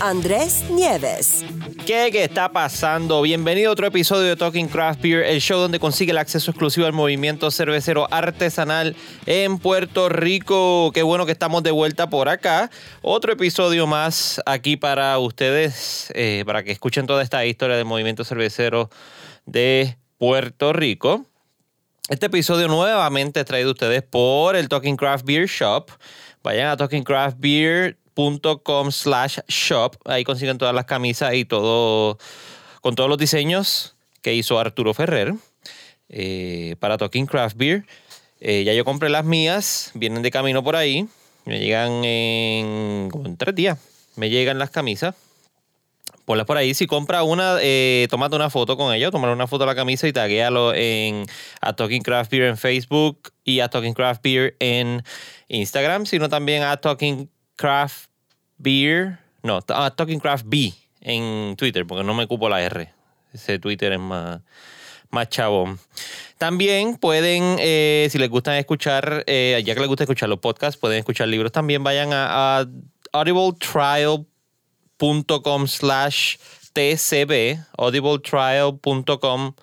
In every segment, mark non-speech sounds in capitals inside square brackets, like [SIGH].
Andrés Nieves. ¿Qué, ¿Qué está pasando? Bienvenido a otro episodio de Talking Craft Beer, el show donde consigue el acceso exclusivo al movimiento cervecero artesanal en Puerto Rico. Qué bueno que estamos de vuelta por acá. Otro episodio más aquí para ustedes, eh, para que escuchen toda esta historia del movimiento cervecero de Puerto Rico. Este episodio nuevamente traído a ustedes por el Talking Craft Beer Shop. Vayan a talkingcraftbeer.com slash shop. Ahí consiguen todas las camisas y todo, con todos los diseños que hizo Arturo Ferrer eh, para Talking Craft Beer. Eh, ya yo compré las mías, vienen de camino por ahí. Me llegan en, como en tres días. Me llegan las camisas. Ponlas por ahí. Si compra una, eh, tómate una foto con ella, tomar una foto de la camisa y taguéalo en a Talking Craft Beer en Facebook y a Talking Craft Beer en Instagram, sino también a Talking Craft Beer, no, a Talking Craft B en Twitter, porque no me cupo la R. Ese Twitter es más, más chabón. También pueden, eh, si les gusta escuchar, eh, ya que les gusta escuchar los podcasts, pueden escuchar libros también. Vayan a, a audibletrial.com slash tcb, audibletrial.com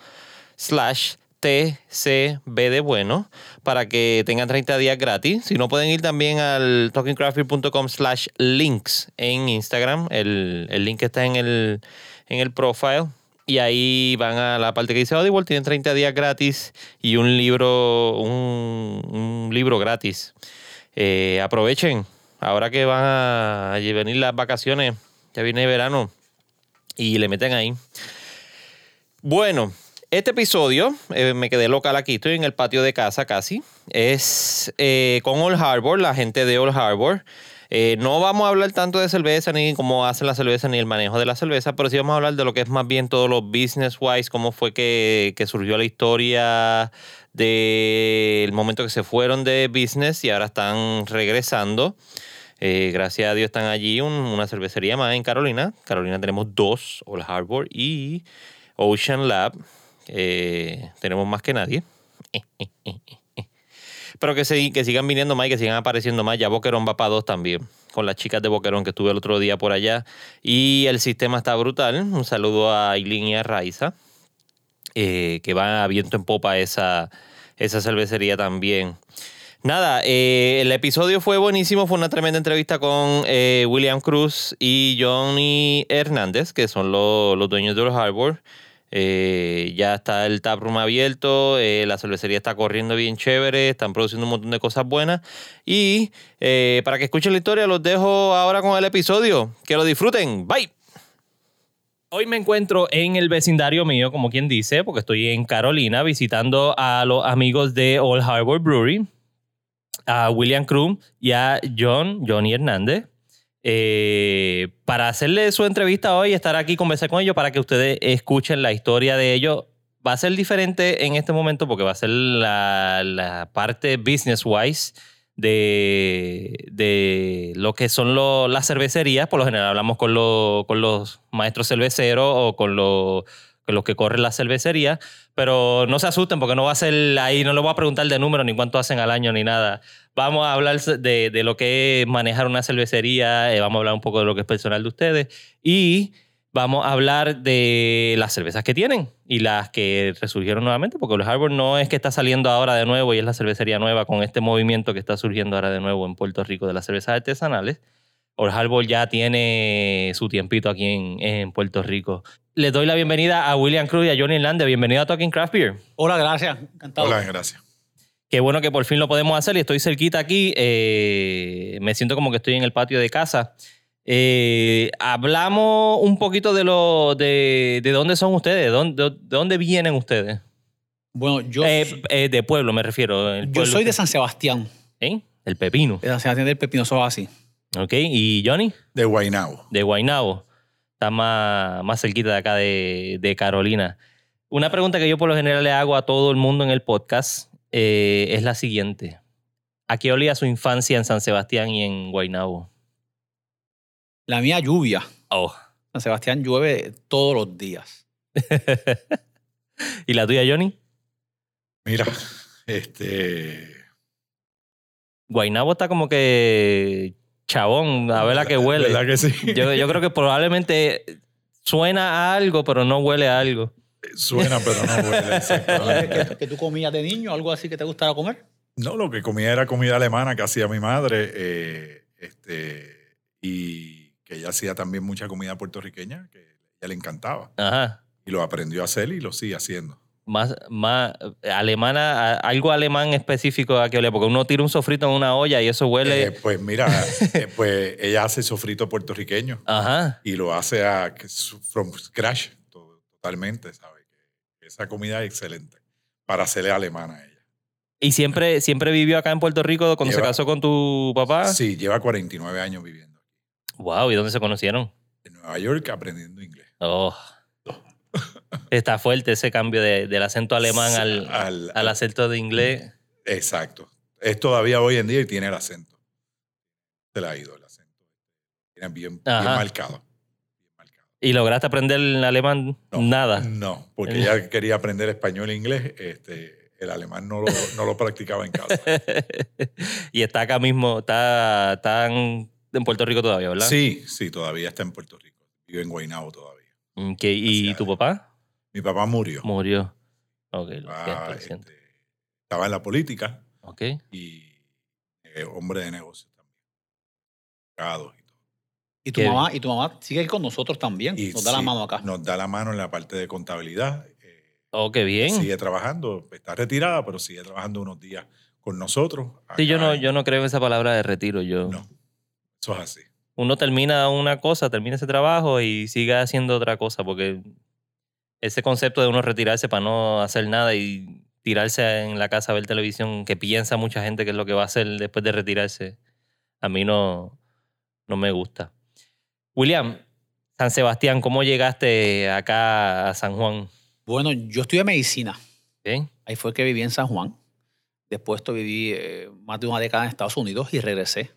slash tcb de bueno, para que tengan 30 días gratis. Si no, pueden ir también al talkingcraftbeer.com slash links en Instagram. El, el link está en el, en el profile. Y ahí van a la parte que dice Audible, tienen 30 días gratis y un libro, un, libro gratis. Eh, aprovechen, ahora que van a venir las vacaciones, ya viene verano, y le meten ahí. Bueno, este episodio, eh, me quedé local aquí, estoy en el patio de casa casi, es eh, con Old Harbor, la gente de Old Harbor. Eh, no vamos a hablar tanto de cerveza, ni cómo hacen la cerveza, ni el manejo de la cerveza, pero sí vamos a hablar de lo que es más bien todo lo business-wise, cómo fue que, surgió la historia del momento que se fueron de business y ahora están regresando. Gracias a Dios están allí un- una cervecería más en Carolina. Carolina tenemos dos, Old Harbor y Ocean Lab. Eh, tenemos más que nadie. [LAUGHS] Pero que, se, que sigan viniendo más y que sigan apareciendo más. Ya Boquerón va para dos también. Con las chicas de Boquerón que estuve el otro día por allá. Y el sistema está brutal. Un saludo a Aileen y a Raiza. eh, que va a viento en popa esa, esa cervecería también. Nada, eh, el episodio fue buenísimo. Fue una tremenda entrevista con William Cruz y Johnny Hernández, que son los, los dueños de Old Harbor. Eh, ya está el taproom abierto, eh, la cervecería está corriendo bien chévere, están produciendo un montón de cosas buenas. Y eh, para que escuchen la historia, los dejo ahora con el episodio. Que lo disfruten. Bye. Hoy me encuentro en el vecindario mío, como quien dice, porque estoy en Carolina visitando a los amigos de Old Harbor Brewery, a William Cruz y a John, Johnny Hernández, eh, para hacerle su entrevista hoy, estar aquí, conversar con ellos para que ustedes escuchen la historia de ellos. Va a ser diferente en este momento porque va a ser la, parte business-wise de, de lo que son las cervecerías. Por lo general hablamos con, con los maestros cerveceros o con, lo- con los que corren la cervecería, pero no se asusten porque no va a ser ahí, no les voy a preguntar de número ni cuánto hacen al año ni nada. Vamos a hablar de, de lo que es manejar una cervecería, eh, vamos a hablar un poco de lo que es personal de ustedes y vamos a hablar de las cervezas que tienen y las que resurgieron nuevamente, porque Old Harbor no es que está saliendo ahora de nuevo y es la cervecería nueva con este movimiento que está surgiendo ahora de nuevo en Puerto Rico de las cervezas artesanales. Old Harbor ya tiene su tiempito aquí en, en Puerto Rico. Les doy la bienvenida a William Cruz y a Johnny Hernández. Bienvenido a Talking Craft Beer. Hola, gracias. Encantado. Hola, gracias. Qué bueno que por fin lo podemos hacer y estoy cerquita aquí. eh, me siento como que estoy en el patio de casa. Eh, hablamos un poquito de lo de, de dónde son ustedes, de dónde, de dónde vienen ustedes. Bueno, yo, Eh, eh, de pueblo, me refiero. el yo pueblo. soy de San Sebastián. ¿Eh? El Pepino. De San Sebastián del Pepino, eso así. ¿Ok? ¿Y Johnny? De Guaynabo. De Guaynabo. Está más, más cerquita de acá de, de Carolina. Una pregunta que yo por lo general le hago a todo el mundo en el podcast eh, es la siguiente. ¿A qué olía su infancia en San Sebastián y en Guaynabo? La mía lluvia. Oh. San Sebastián llueve todos los días. [LAUGHS] ¿Y la tuya, Johnny? Mira, este. Guaynabo está como que chabón, a ver la que [LAUGHS] huele. ¿Verdad que sí? Yo, yo creo que probablemente suena a algo, pero no huele a algo. Suena, pero no huele. [LAUGHS] ¿Qué, exactamente. qué tú comías de niño? ¿Algo así que te gustara comer? No, lo que comía era comida alemana que hacía mi madre. eh, este, y que ella hacía también mucha comida puertorriqueña que a ella le encantaba. Ajá. Y lo aprendió a hacer y lo sigue haciendo. Más, más alemana, a- algo alemán específico a que olía, porque uno tira un sofrito en una olla y eso huele. Eh, pues mira, [LAUGHS] eh, pues ella hace sofrito puertorriqueño Ajá. y lo hace a, from scratch to- totalmente, ¿sabes? Que Esa comida es excelente para hacerle alemana a ella. Y siempre, siempre vivió acá en Puerto Rico cuando se casó con tu papá. Sí, lleva 49 años viviendo aquí. Wow, ¿y dónde se conocieron? En Nueva York aprendiendo inglés. Oh. Está fuerte ese cambio de- del acento alemán al, Al- al acento de inglés. Exacto. Es todavía hoy en día y tiene el acento. Se le ha ido el acento. Tiene bien, bien marcado. Bien marcado. ¿Y lograste aprender el alemán? No, Nada. No, porque ella [LAUGHS] quería aprender español e inglés. Este, el alemán no lo, no lo practicaba en casa. [LAUGHS] y está acá mismo, está, está en, en Puerto Rico todavía, ¿verdad? Sí, sí, todavía está en Puerto Rico. Vive en Guaynabo todavía. Ok, ¿Y Gracias. tu papá? Mi papá murió. Murió. Ok, lo Ah, siento, este, estaba en la política Ok. y eh, hombre de negocios también. Y todo. Y tu, Qué mamá, y tu mamá sigue ahí con nosotros también. Y Nos da la mano acá. Nos da la mano en la parte de contabilidad. eh, Oh, qué bien. Sigue trabajando, está retirada, pero sigue trabajando unos días con nosotros. Sí, yo no, en- yo no creo en esa palabra de retiro. Yo, No, eso es así. Uno termina una cosa, termina ese trabajo y sigue haciendo otra cosa, porque ese concepto de uno retirarse para no hacer nada y tirarse en la casa a ver televisión, que piensa mucha gente que es lo que va a hacer después de retirarse, a mí no, no me gusta. William, San Sebastián, ¿cómo llegaste acá a San Juan? Bueno, yo estudié medicina. ¿Bien? Ahí fue que viví en San Juan. Después viví eh, más de una década en Estados Unidos y regresé.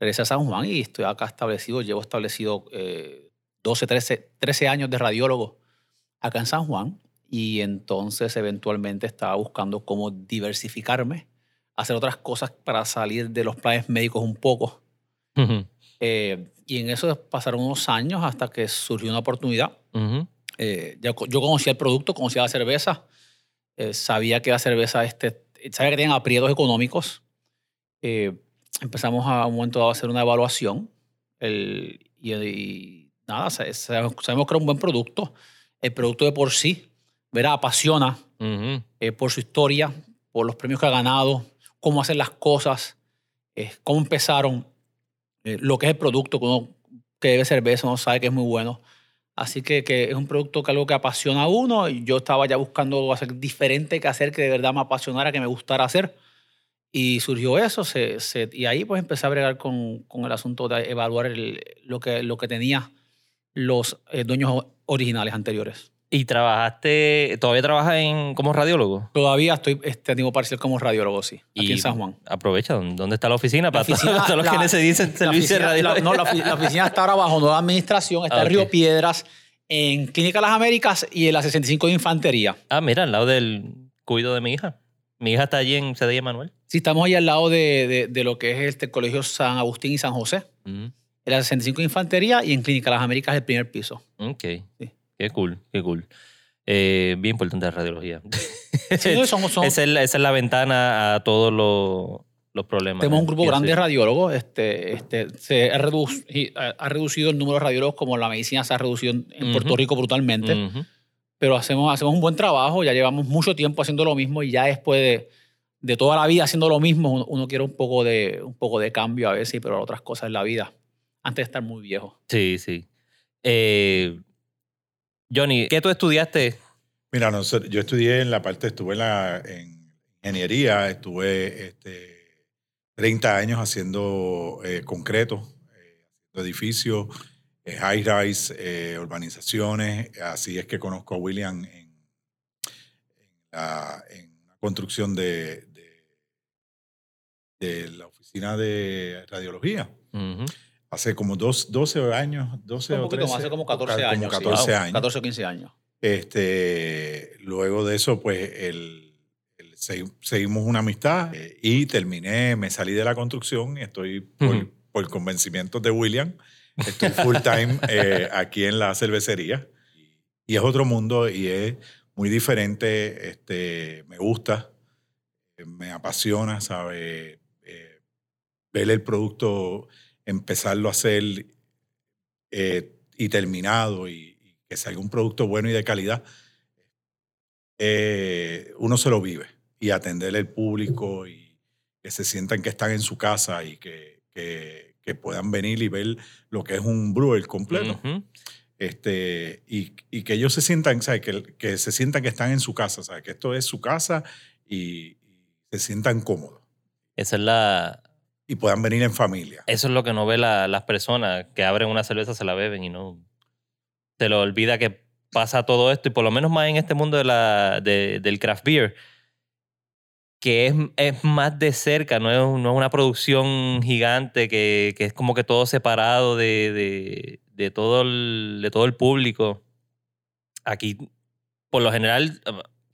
Regresé a San Juan y estoy acá establecido. Llevo establecido eh, 12, 13, 13 años de radiólogo acá en San Juan. Y entonces eventualmente estaba buscando cómo diversificarme, hacer otras cosas para salir de los planes médicos un poco. Ujú, Eh, y en eso pasaron unos años hasta que surgió una oportunidad ujú. eh, ya co- yo conocía el producto, conocía la cerveza, eh, sabía que la cerveza, este, sabía que tenían aprietos económicos. Empezamos a un momento dado a hacer una evaluación el- y, y nada, sa- sabemos, sabemos que era un buen producto. El producto de por sí, ¿verdad? Apasiona Ujú. eh, por su historia, por los premios que ha ganado, cómo hacen las cosas, eh, cómo empezaron, eh, lo que es el producto que uno que debe cerveza, uno sabe que es muy bueno. Así que, que es un producto que algo que apasiona a uno y yo estaba ya buscando hacer diferente que hacer que de verdad me apasionara, que me gustara hacer. Y surgió eso, se, se- y ahí pues empecé a bregar con, con el asunto de evaluar el- lo, que, lo que tenía los eh, dueños originales anteriores. ¿Y trabajaste, todavía trabajas en, como radiólogo? Todavía estoy este, a tiempo parcial como radiólogo, sí, aquí en San Juan. Aprovecha, ¿dónde está la oficina? Para todos- oficina- [LAUGHS] todos los que la- necesiten La servicio de la- no, la, ofi- la oficina está ahora bajo nueva administración, está Ah, en Río. Piedras, en Clínica Las Américas y en la 65 de Infantería. Ah, mira, al lado del cuido de mi hija. Mi hija está allí en CDI Manuel. Sí, estamos ahí al lado de, de- de lo que es este Colegio San Agustín y San José. Mm, En la 65 de Infantería y en Clínica Las Américas el primer piso. ok. Sí. Qué cool, qué cool. Eh, bien importante la radiología. Sí, no, [LAUGHS] esa, es la, esa es la ventana a todos los, los problemas. tenemos un grupo grande de radiólogos. Este, este, se ha, redu- ha- reducido el número de radiólogos como la medicina se ha reducido en, en Puerto Ujú. Rico brutalmente. Ujú. pero hacemos, hacemos un buen trabajo, ya llevamos mucho tiempo haciendo lo mismo y ya después de, de toda la vida haciendo lo mismo, uno, uno quiere un poco, de, un poco de cambio a veces, pero otras cosas en la vida, antes de estar muy viejo. Sí, sí. Eh, Johnny, ¿qué tú estudiaste? Mira, no yo estudié en la parte, estuve en, la, en ingeniería, estuve este, 30 años haciendo eh, concreto, eh, haciendo edificios, eh, high rise, eh, urbanizaciones. Así es que conozco a William en, en la, en la construcción de, de, la oficina de radiología. Hace como dos, 12 años, 12 Un o poquito 13, más, hace como 14 como años. sí. 14 Wow, años. 14 o 15 años. Este, luego de eso, pues, el, el- segui- seguimos una amistad eh, y terminé, me salí de la construcción y estoy por, por convencimientos de William. Estoy full time [LAUGHS] eh, aquí en la cervecería y es otro mundo y es muy diferente. Este, me gusta, eh, me apasiona, ¿sabe? Ver el producto, empezarlo a hacer eh, y terminado y, y que salga un producto bueno y de calidad, eh, uno se lo vive y atender al público y que se sientan que están en su casa y que, que- que puedan venir y ver lo que es un brewer completo. Ujú. este, y, y que ellos se sientan, ¿sabes? Que, que se sientan que están en su casa, ¿sabes? que esto es su casa y, y se sientan cómodos Esa es la, y puedan venir en familia. Eso es lo que no ve la- las personas que abren una cerveza, se la beben y no. Se lo olvida que pasa todo esto, y por lo menos más en este mundo de la, de- del craft beer, que es, es más de cerca, no es, no es una producción gigante que, que es como que todo separado de, de, de todo el, de todo el público. Aquí, por lo general,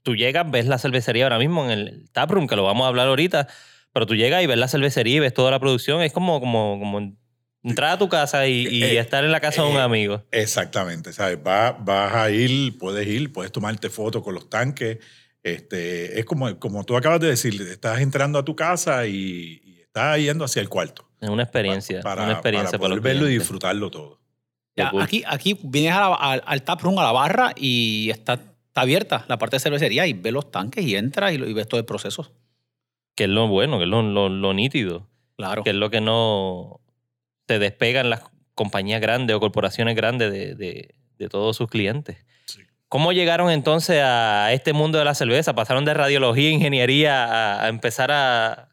tú llegas, ves la cervecería ahora mismo en el taproom, que lo vamos a hablar ahorita, pero tú llegas y ves la cervecería y ves toda la producción. Es como, como, como entrar a tu casa y, y Eh, estar en la casa de un eh, amigo. Exactamente, ¿sabes? Va- vas a ir, puedes ir, puedes tomarte fotos con los tanques. Este, es como, como tú acabas de decir, estás entrando a tu casa y, y estás yendo hacia el cuarto. Es una experiencia. Para, una experiencia para poder verlo y disfrutarlo todo. Ya, aquí, aquí vienes a la- al, al tap room, a la barra, y está, está abierta la parte de cervecería y ves los tanques y entras y, lo- y ves todo el proceso. Que es lo bueno, que es lo, lo, lo nítido. Claro. Que es lo que no se despegan las compañías grandes o corporaciones grandes de, de, de todos sus clientes. Sí. ¿Cómo llegaron entonces a este mundo de la cerveza? ¿Pasaron de radiología, ingeniería a, a empezar a,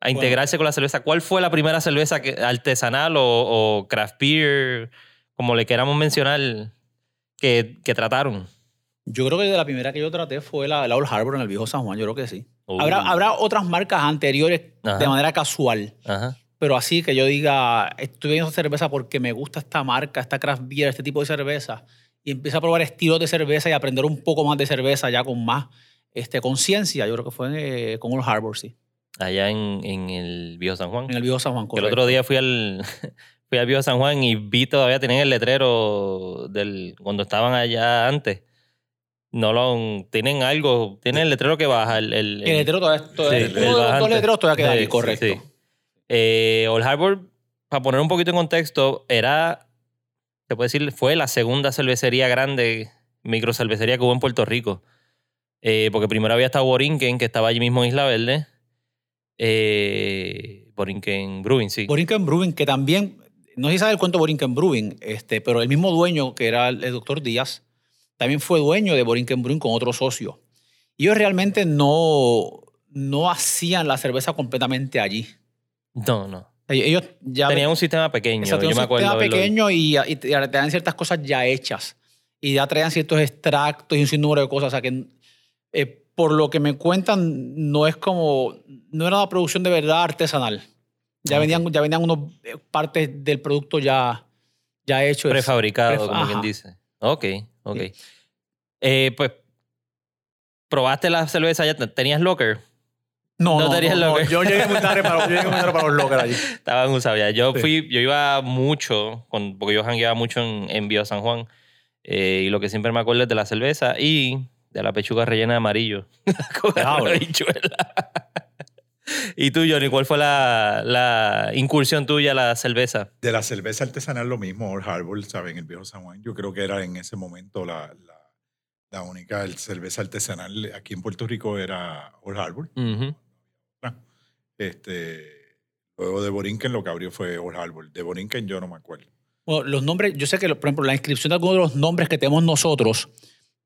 a integrarse con la cerveza? ¿Cuál fue la primera cerveza que, artesanal o, o craft beer, como le queramos mencionar, que, que trataron? Yo creo que de la primera que yo traté fue la, la Old Harbor en el viejo San Juan, yo creo que sí. Uh. Habrá, habrá otras marcas anteriores Ajá. de manera casual, Ajá. pero así que yo diga, estoy viendo cerveza porque me gusta esta marca, esta craft beer, este tipo de cerveza, y empiezo a probar estilos de cerveza y aprender un poco más de cerveza ya con más este, conciencia. Yo creo que fue eh, con Old Harbor, sí, Allá en, en el Viejo San Juan. en el viejo San Juan. Que el otro correcto. día fui al, [LAUGHS] fui al Viejo San Juan y vi todavía tenían el letrero del cuando estaban allá antes. No lo tienen algo, tienen el letrero que baja el, el, El letrero todavía, todavía Sí, el dos letreros todavía queda Sí, ahí, correcto. sí. Eh, Old Harbor, para poner un poquito en contexto, era, se puede decir, fue la segunda cervecería grande, microcervecería que hubo en Puerto Rico. Eh, porque primero había estado Borinquen, que estaba allí mismo en Isla Verde. Eh, Borinquen Brewing, sí. Borinquen Brewing, que también, no sé si sabe el cuento Borinquen Brewing, este, pero el mismo dueño, que era el, el doctor Díaz, también fue dueño de Borinquen Brewing con otro socio. Y ellos realmente no, no hacían la cerveza completamente allí. No, no. Ellos ya Tenían un sistema pequeño. Exacto, yo un me acuerdo. sistema pequeño y, y dan ciertas cosas ya hechas. Y ya traían ciertos extractos y un sinnúmero de cosas. O sea que, eh, por lo que me cuentan, no es como. No era una producción de verdad artesanal. Ya Ok. venían, ya venían unos eh, partes del producto ya, ya hechos. Prefabricado, Pref- como quien dice. Ok, ok. Sí. Eh, pues, ¿probaste la cerveza ya? ¿Tenías locker? No, no no, tenías no, no. locker. Yo llegué muy tarde para, yo llegué muy tarde para los lockers allí. [LAUGHS] Estaban usados ya. Yo Sí. fui, yo iba mucho, con, porque yo jangueaba mucho en, en Viejo San Juan. eh, y lo que siempre me acuerdo es de la cerveza y de la pechuga rellena de amarillo. [LAUGHS] Con Diablo. [LAUGHS] ¿Y tú, Johnny, cuál fue la, la incursión tuya a la cerveza? De la cerveza artesanal lo mismo, Old Harbor, ¿saben? En el viejo San Juan. Yo creo que era en ese momento la, la, la única cerveza artesanal aquí en Puerto Rico era Old Harbor. Ujú. Este, luego de Borinquen lo que abrió fue Old Harbor. De Borinquen yo no me acuerdo. Bueno, los nombres, yo sé que, por ejemplo, la inscripción de algunos de los nombres que tenemos nosotros,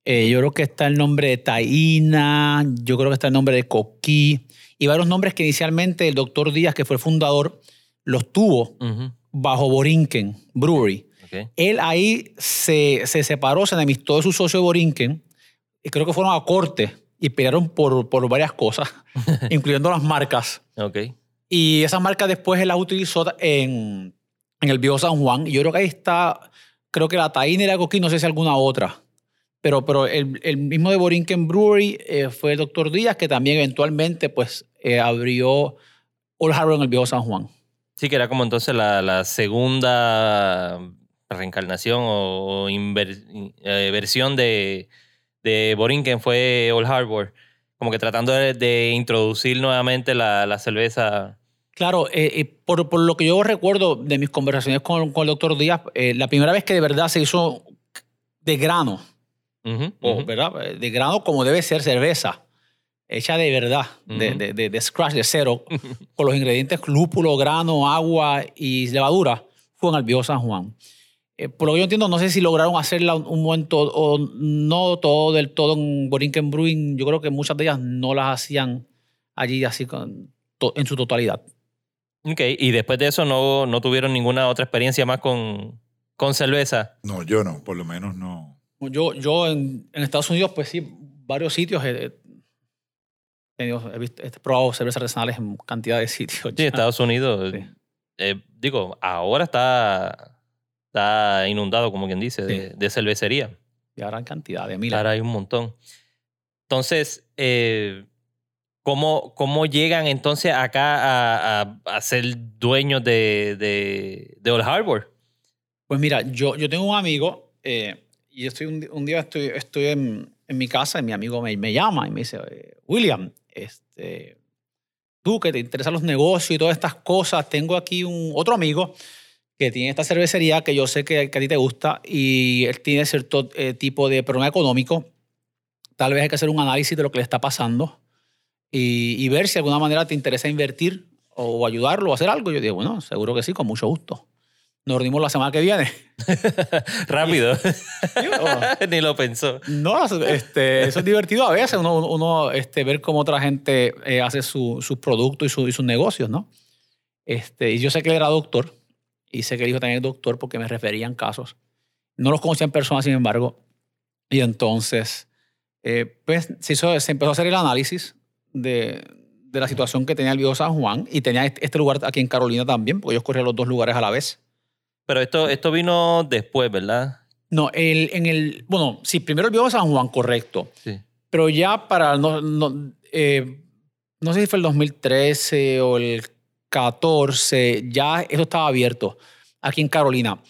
eh, yo creo que está el nombre de Taína, yo creo que está el nombre de Coquí, y varios nombres que inicialmente el doctor Díaz, que fue el fundador, los tuvo bajo Borinquen Brewery. Él ahí se, se separó, se enemistó de su socio Borinquen, y creo que fueron a corte y pelearon por, por varias cosas, [LAUGHS] incluyendo las marcas. Ok. Y esas marcas después él las utilizó en, en el Bio San Juan. Y yo creo que ahí está, creo que la Taína y la Coquín, no sé si alguna otra. Pero, pero el, el mismo de Borinquen Brewery eh, fue el doctor Díaz, que también eventualmente pues, eh, abrió Old Harbor en el Bio San Juan. Sí, que era como entonces la, la segunda reencarnación o, inver- eh, versión de, de Borinquen fue Old Harbor. Como que tratando de, de introducir nuevamente la, la cerveza. Claro, eh, eh, por, por lo que yo recuerdo de mis conversaciones con, con el doctor Díaz, eh, la primera vez que de verdad se hizo de grano, Ujú, o. ¿verdad? De grano como debe ser cerveza, hecha de verdad, de, de, de- de scratch, de cero, con los ingredientes lúpulo, grano, agua y levadura, fue en el Bio San Juan. Eh, por lo que yo entiendo, no sé si lograron hacerla un, un momento o no todo del todo en Borinquen Brewing. Yo creo que muchas de ellas no las hacían allí así con, to- en su totalidad. Ok, y después de eso no, no tuvieron ninguna otra experiencia más con, con cerveza. No, yo no, por lo menos no. Yo, yo en, en Estados Unidos, pues sí, varios sitios he, he tenido- he, visto- he probado cervezas artesanales en cantidad de sitios. Sí, ya. Estados Unidos. Sí. eh, digo, ahora está, está inundado, como quien dice, de, Sí. de cervecería. Y ahora en cantidad de miles. Ahora hay un montón. Entonces, eh, ¿cómo, ¿cómo llegan entonces acá a, a- a ser dueños de, de, de Old Harbor? Pues mira, yo, yo tengo un amigo eh, y estoy un, día estoy, estoy en, en mi casa y mi amigo me, llama y me dice, William, este, tú que te interesan los negocios y todas estas cosas, tengo aquí un otro amigo que tiene esta cervecería que yo sé que, que a ti te gusta y él tiene cierto eh, tipo de problema económico. Tal vez hay que hacer un análisis de lo que le está pasando y, y ver si de alguna manera te interesa invertir o ayudarlo o hacer algo. Yo digo, bueno, seguro que sí, con mucho gusto. Nos reunimos la semana que viene. [LAUGHS] Rápido. Yo- [LAUGHS] Ni lo pensó. No, este, eso es divertido a veces, uno, uno este, ver cómo otra gente eh, hace su- sus productos y, su- y sus negocios, ¿no? Este, y yo sé que él era doctor, y sé que el hijo también es doctor porque me referían casos. No los conocía en persona, sin embargo. Y entonces, eh, pues se, hizo- se empezó a hacer el análisis de, de la situación que tenía el viejo San Juan y tenía este, este lugar aquí en Carolina también, porque ellos corrían los dos lugares a la vez. Pero esto, esto vino después, ¿verdad? No, el, en el, bueno, sí, primero el viejo San Juan, correcto. Sí. Pero ya para, no, no, eh, no sé si fue el 2013 o el 14, ya eso estaba abierto aquí en Carolina,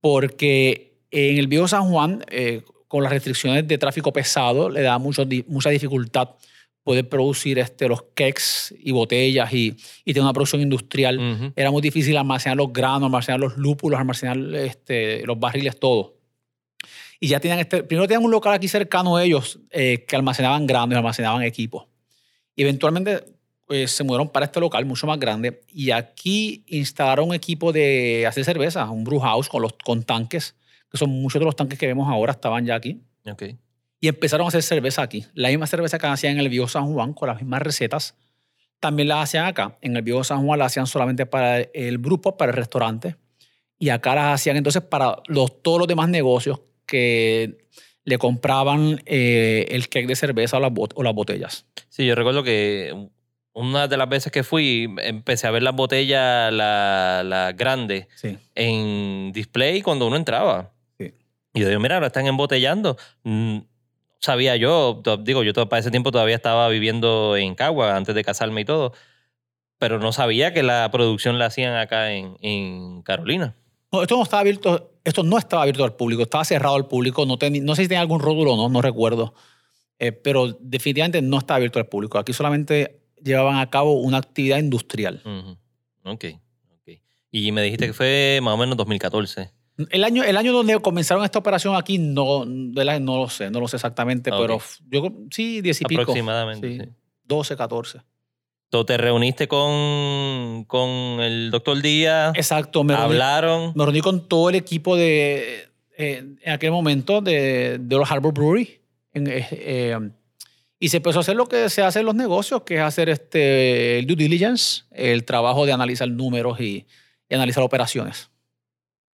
porque en el viejo San Juan, eh, con las restricciones de tráfico pesado, le da mucho, mucha dificultad poder producir este, los kegs y botellas y, y tener una producción industrial. Ujú. Era muy difícil almacenar los granos, almacenar los lúpulos, almacenar este, los barriles, todo. Y ya tenían este, primero tenían un local aquí cercano a ellos eh, que almacenaban granos y almacenaban equipos. Y eventualmente eh, se mudaron para este local mucho más grande y aquí instalaron un equipo de hacer cerveza, un brew house con, los, con tanques, que son muchos de los tanques que vemos ahora estaban ya aquí. Ok. Y empezaron a hacer cerveza aquí. La misma cerveza que hacían en el Viejo San Juan, con las mismas recetas, también las hacían acá. En el Viejo San Juan las hacían solamente para el grupo, para el restaurante. Y acá las hacían entonces para los, todos los demás negocios que le compraban eh, el cake de cerveza o las, bot- o las botellas. Sí, yo recuerdo que una de las veces que fui, empecé a ver las botellas, la, la grande, Sí. en display cuando uno entraba. Sí. Y yo digo, mira, ahora están embotellando. Sabía yo, digo, yo para ese tiempo todavía estaba viviendo en Cagua antes de casarme y todo, pero no sabía que la producción la hacían acá en, en Carolina. No, esto no estaba abierto, esto no estaba abierto al público, estaba cerrado al público. No, sé si tenía algún rótulo o no, no recuerdo. Eh, pero definitivamente no estaba abierto al público. Aquí solamente llevaban a cabo una actividad industrial. Ok, ok. Y me dijiste que fue más o menos 2014. El año, el año donde comenzaron esta operación aquí, no, la- no lo sé, no lo sé exactamente, Ok. pero yo sí, 10 y pico. Aproximadamente, Sí, sí. 12, 14. Entonces, te reuniste con, con el doctor Díaz, Exacto, me reuní, hablaron. me reuní con todo el equipo de, eh, en aquel momento de, de los Harbor Brewery. En, eh, eh, y se empezó a hacer lo que se hace en los negocios, que es hacer este, el due diligence, el trabajo de analizar números y, y analizar operaciones.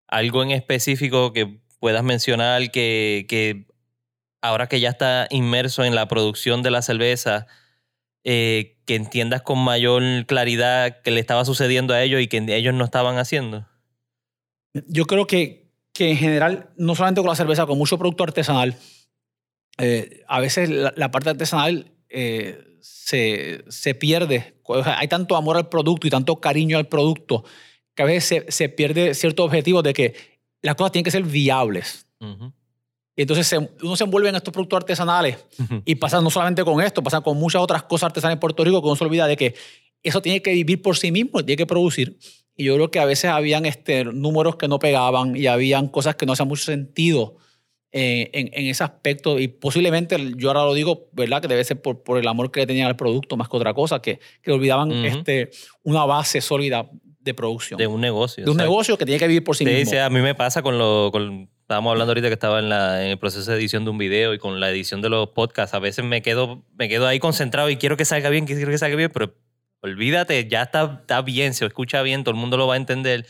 Algo en específico que puedas mencionar que, que ahora que ya está inmerso en la producción de la cerveza, eh, que entiendas con mayor claridad qué le estaba sucediendo a ellos y que ellos no estaban haciendo? Yo creo que, que en general, no solamente con la cerveza, con mucho producto artesanal, eh, a veces la, parte artesanal eh, se, se, pierde. hay tanto amor al producto y tanto cariño al producto que a veces se, se pierde cierto objetivo de que las cosas tienen que ser viables. Y entonces uno se envuelve en estos productos artesanales y pasa no solamente con esto, pasa con muchas otras cosas artesanales en Puerto Rico que uno se olvida de que eso tiene que vivir por sí mismo, tiene que producir. Y yo creo que a veces habían este, números que no pegaban y habían cosas que no hacían mucho sentido eh, en, en, ese aspecto. Y posiblemente, yo ahora lo digo, ¿verdad? Que debe ser por, por el amor que le tenían al producto más que otra cosa, que, que olvidaban este, una base sólida de producción. De un negocio. De un negocio que tiene que vivir por sí mismo. Dice, a mí me pasa con lo... Con, estábamos hablando ahorita que estaba en, la, en el proceso de edición de un video y con la edición de los podcasts. A veces me quedo, me quedo ahí concentrado y quiero que salga bien, quiero que salga bien, pero olvídate, ya está, está bien, se escucha bien, todo el mundo lo va a entender.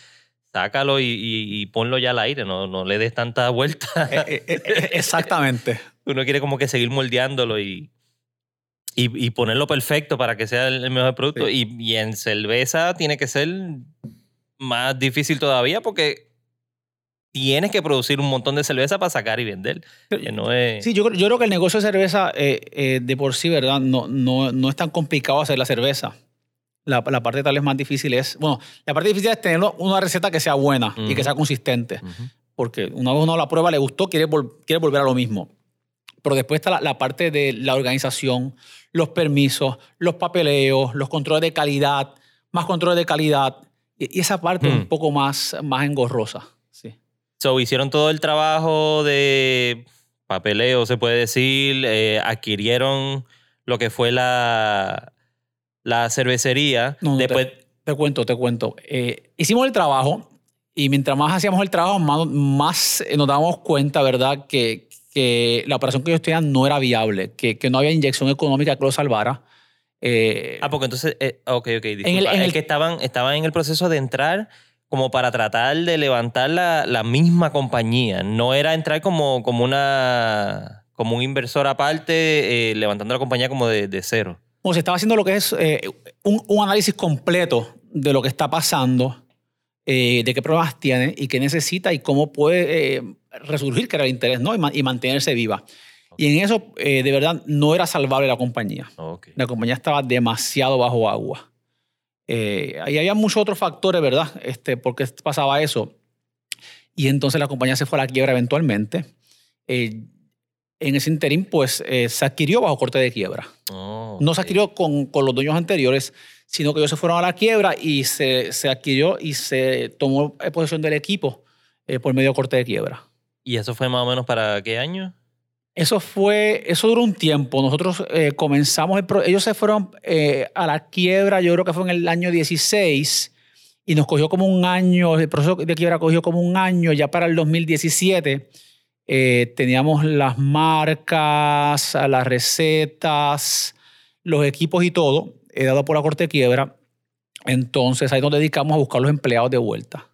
Sácalo y, ponlo ya al aire, no, no le des tanta vuelta. Eh, eh, eh, exactamente. [LAUGHS] Uno quiere como que seguir moldeándolo y, y, ponerlo perfecto para que sea el mejor producto. Y, en cerveza tiene que ser más difícil todavía porque tienes que producir un montón de cerveza para sacar y vender. no Sí, yo, yo, creo que el negocio de cerveza de por sí, ¿verdad? No, no, no es tan complicado hacer la cerveza. La, la, parte tal vez más difícil es, bueno, la parte difícil es tener una receta que sea buena y que sea consistente. Porque una vez uno la prueba, le gustó, quiere, quiere volver a lo mismo. Pero después está la, parte de la organización, los permisos, los papeleos, los controles de calidad, más controles de calidad. Y, esa parte es un poco más, más engorrosa. Sí. So, hicieron todo el trabajo de papeleo, se puede decir, eh, adquirieron lo que fue la, la cervecería. después... Te, cuento, te cuento. Eh, hicimos el trabajo y mientras más hacíamos el trabajo, más, eh, nos dábamos cuenta, ¿verdad?, que, que la operación que ellos tenían no era viable, que, que no había inyección económica que lo salvara. Eh, ah, porque entonces, ok, ok, disculpa. En el, que estaban, estaban en el proceso de entrar como para tratar de levantar la, la misma compañía. No era entrar como, como, una, como un inversor aparte, levantando la compañía como de, de cero se estaba haciendo lo que es eh, un, análisis completo de lo que está pasando, eh, de qué problemas tiene y qué necesita y cómo puede eh, resurgir, que era el interés, ¿no? Y, mantenerse viva. Y en eso, de verdad, no era salvable la compañía. La compañía estaba demasiado bajo agua. ahí había muchos otros factores, ¿verdad? Este, ¿Por qué pasaba eso? Y entonces la compañía se fue a la quiebra eventualmente en ese interín, pues eh, se adquirió bajo corte de quiebra. Oh, no se adquirió con, con, los dueños anteriores, sino que ellos se fueron a la quiebra y se, se adquirió y se tomó posesión del equipo eh, por medio de corte de quiebra. ¿Y eso fue más o menos para qué año? Eso fue, eso duró un tiempo. Nosotros eh, comenzamos, ellos se fueron a la quiebra, yo creo que fue en el año 16 y nos cogió como un año, el proceso de quiebra cogió como un año, ya para el 2017 eh, teníamos las marcas, las recetas, los equipos y todo, dado por la corte quiebra. Entonces ahí nos dedicamos a buscar los empleados de vuelta,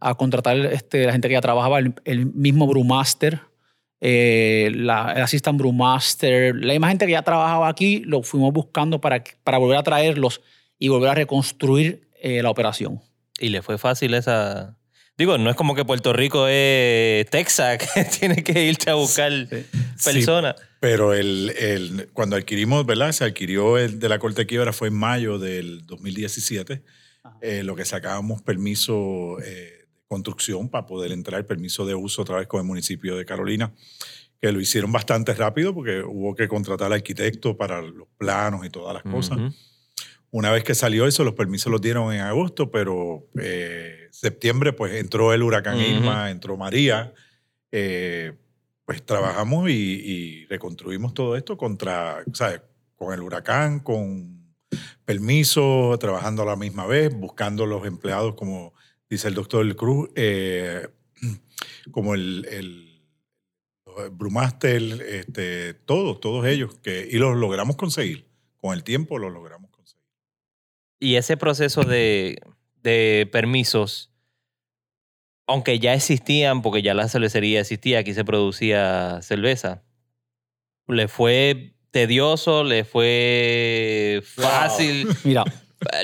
a contratar este, la gente que ya trabajaba, el, mismo Brewmaster, eh, la, el Assistant Brewmaster, la misma gente que ya trabajaba aquí, lo fuimos buscando para, para volver a traerlos y volver a reconstruir eh, la operación. ¿Y le fue fácil esa, Digo, no es como que Puerto Rico es Texas, [LAUGHS] que tiene que irte a buscar personas. pero el, el, cuando adquirimos, ¿verdad? Se adquirió el de la Corte de Quiebra fue en mayo del 2017, eh, lo que sacábamos permiso eh, construcción para poder entrar, permiso de uso otra vez con el municipio de Carolina, que lo hicieron bastante rápido porque hubo que contratar al arquitecto para los planos y todas las cosas. Una vez que salió eso, los permisos los dieron en agosto, pero eh, septiembre pues entró el huracán Irma, entró María. Eh, pues trabajamos y, reconstruimos todo esto contra, ¿sabes? Con el huracán, con permiso, trabajando a la misma vez, buscando los empleados, como dice el doctor Cruz, eh, [CLEARS THROAT] como el, el Brumaster, este, todos, todos ellos, que, y los logramos conseguir. Con el tiempo los logramos. Y ese proceso de, permisos, aunque ya existían, porque ya la cervecería existía, aquí se producía cerveza, le fue tedioso, le fue fácil. Mira,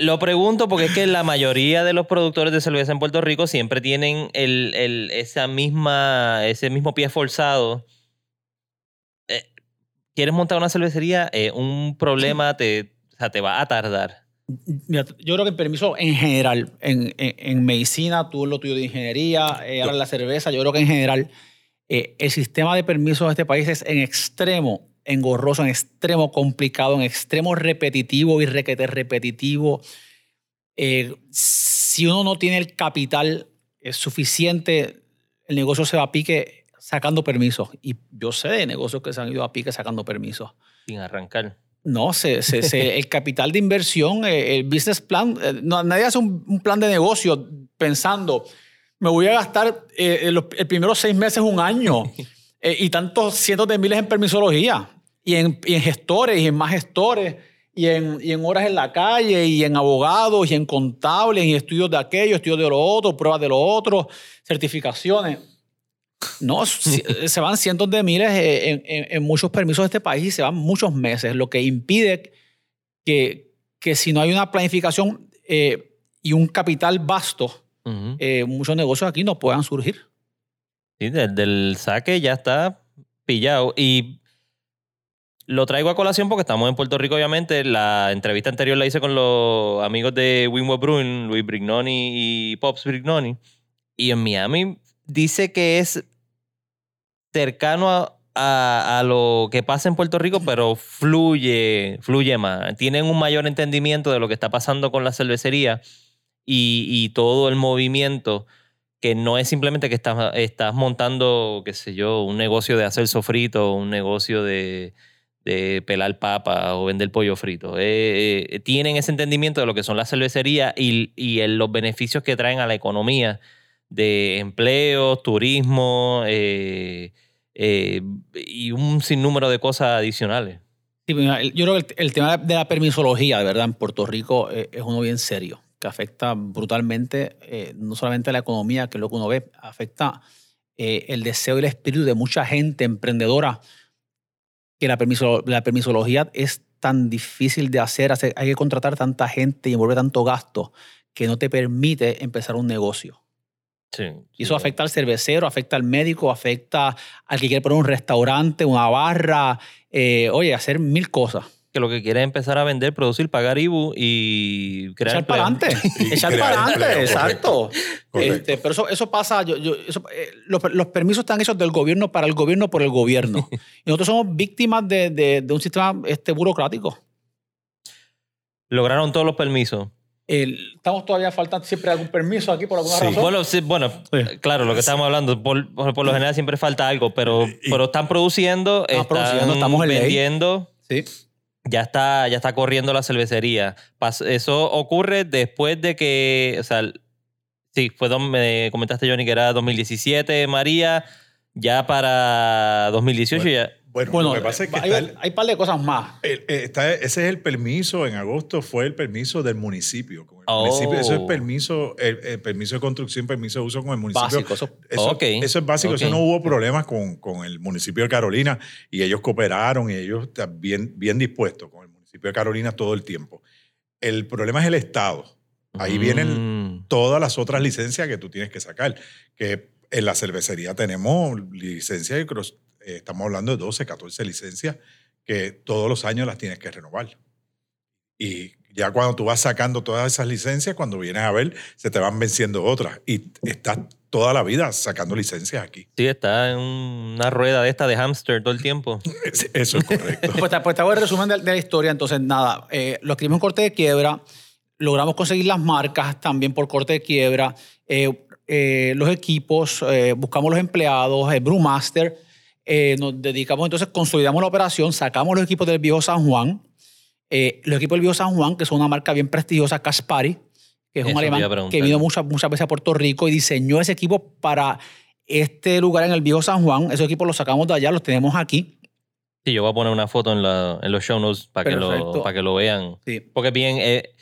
Lo pregunto porque es que la mayoría de los productores de cerveza en Puerto Rico siempre tienen el, el- esa misma, ese mismo pie forzado. Eh, ¿Quieres montar una cervecería? Eh, un problema te, o sea, te va a tardar. Mira, yo creo que el permiso en general, en, en- en medicina, tú lo tuyo de ingeniería, eh, ahora la cerveza, yo creo que en general eh, el sistema de permisos de este país es en extremo engorroso, en extremo complicado, en extremo repetitivo y requete repetitivo. Eh, si uno no tiene el capital eh, suficiente, el negocio se va a pique sacando permisos. Y yo sé de negocios que se han ido a pique sacando permisos. Sin arrancar. No, se, se- se- [LAUGHS] el capital de inversión, eh, el business plan, eh, no, nadie hace un, un plan de negocio pensando, me voy a gastar eh, los el primeros seis meses, un año, [LAUGHS] eh, y tantos cientos de miles en permisología, y en, y en gestores, y en más gestores, y en, y en horas en la calle, y en abogados, y en contables, y estudios de aquello, estudios de lo otro, pruebas de lo otro, certificaciones. No, si- [LAUGHS] se van cientos de miles eh, en, en- en muchos permisos de este país y se van muchos meses, lo que impide que, que si no hay una planificación eh, y un capital vasto, Ujú. eh, muchos negocios aquí no puedan surgir. Sí, desde el saque ya está pillado. Y lo traigo a colación porque estamos en Puerto Rico, obviamente. La entrevista anterior la hice con los amigos de Winwood Brewing, Luis Brignoni y Pops Brignoni. Y en Miami dice que es cercano a, a- a lo que pasa en Puerto Rico, pero fluye, fluye más. Tienen un mayor entendimiento de lo que está pasando con la cervecería y, y todo el movimiento que no es simplemente que estás, montando, qué sé yo, un negocio de hacer sofrito, un negocio de, de pelar papa o vender pollo frito. Eh, eh, tienen ese entendimiento de lo que son las cervecerías y, y los beneficios que traen a la economía de empleos, turismo eh, y un sinnúmero de cosas adicionales. Yo creo que el, el tema de la permisología, de verdad, en Puerto Rico es uno bien serio, que afecta brutalmente eh, no solamente a la economía, que es lo que uno ve, afecta eh, el deseo y el espíritu de mucha gente emprendedora, que la, permiso- la permisología es tan difícil de hacer, hace- hay que contratar tanta gente y envolver tanto gasto que no te permite empezar un negocio. Sí, Y eso afecta al cervecero, afecta al médico, afecta al que quiere poner un restaurante, una barra, eh, oye, hacer mil cosas. Que lo que quiere es empezar a vender, producir, pagar IBU y crear Echar para adelante. [LAUGHS] Echar crear para adelante, exacto. Correcto. Este, pero eso, eso pasa, yo, yo- eso, eh, los, los permisos están hechos del gobierno para el gobierno por el gobierno. [LAUGHS] y nosotros somos víctimas de, de- de un sistema este, burocrático. Lograron todos los permisos. El- estamos todavía faltando siempre algún permiso aquí por alguna Sí. razón. Bueno, sí, bueno, Sí. claro, lo que estamos hablando, por, por- por lo general siempre falta algo, pero, Y- pero están produciendo, Estamos están produciendo, estamos vendiendo, Sí. Ya está, ya está corriendo la cervecería. Eso ocurre después de que, o sea, sí, fue, dos- me comentaste Johnny que era 2017, María, ya para 2018 ya. Bueno, Bueno, lo que pasa es que hay, está el- hay un par de cosas más. el- eh, está- ese es el permiso, en agosto fue el permiso del municipio. Con el Oh. municipio eso es permiso, el, el permiso de construcción, permiso de uso con el municipio. Básico. Eso, Eso, Ok, eso es básico, eso no hubo problemas con, con el municipio de Carolina y ellos cooperaron y ellos están bien, bien dispuestos con el municipio de Carolina todo el tiempo. El problema es el Estado. Ahí vienen Mm. todas las otras licencias que tú tienes que sacar. Que en la cervecería tenemos licencias, y cross- eh, estamos hablando de 12, 14 licencias que todos los años las tienes que renovar. Y ya cuando tú vas sacando todas esas licencias, cuando vienes a ver, se te van venciendo otras. Y estás toda la vida sacando licencias aquí. Sí, está en una rueda de esta de hámster todo el tiempo. [LAUGHS] Es- Eso es correcto. [LAUGHS] Pues, te- pues te hago el resumen de, de la historia. Entonces, nada, eh, lo escribimos en corte de quiebra, logramos conseguir las marcas también por corte de quiebra, eh, eh, los equipos, eh, buscamos los empleados, el Brewmaster, eh, nos dedicamos entonces, consolidamos la operación, sacamos los equipos del viejo San Juan, eh, los equipos del viejo San Juan, que son una marca bien prestigiosa, Caspari, que es Eso un alemán que vino muchas, muchas veces a Puerto Rico y diseñó ese equipo para este lugar en el viejo San Juan. Esos equipos los sacamos de allá, los tenemos aquí. Sí, yo voy a poner una foto en, la- en los show notes para que, lo, para que lo vean. Sí. Porque bien, eh,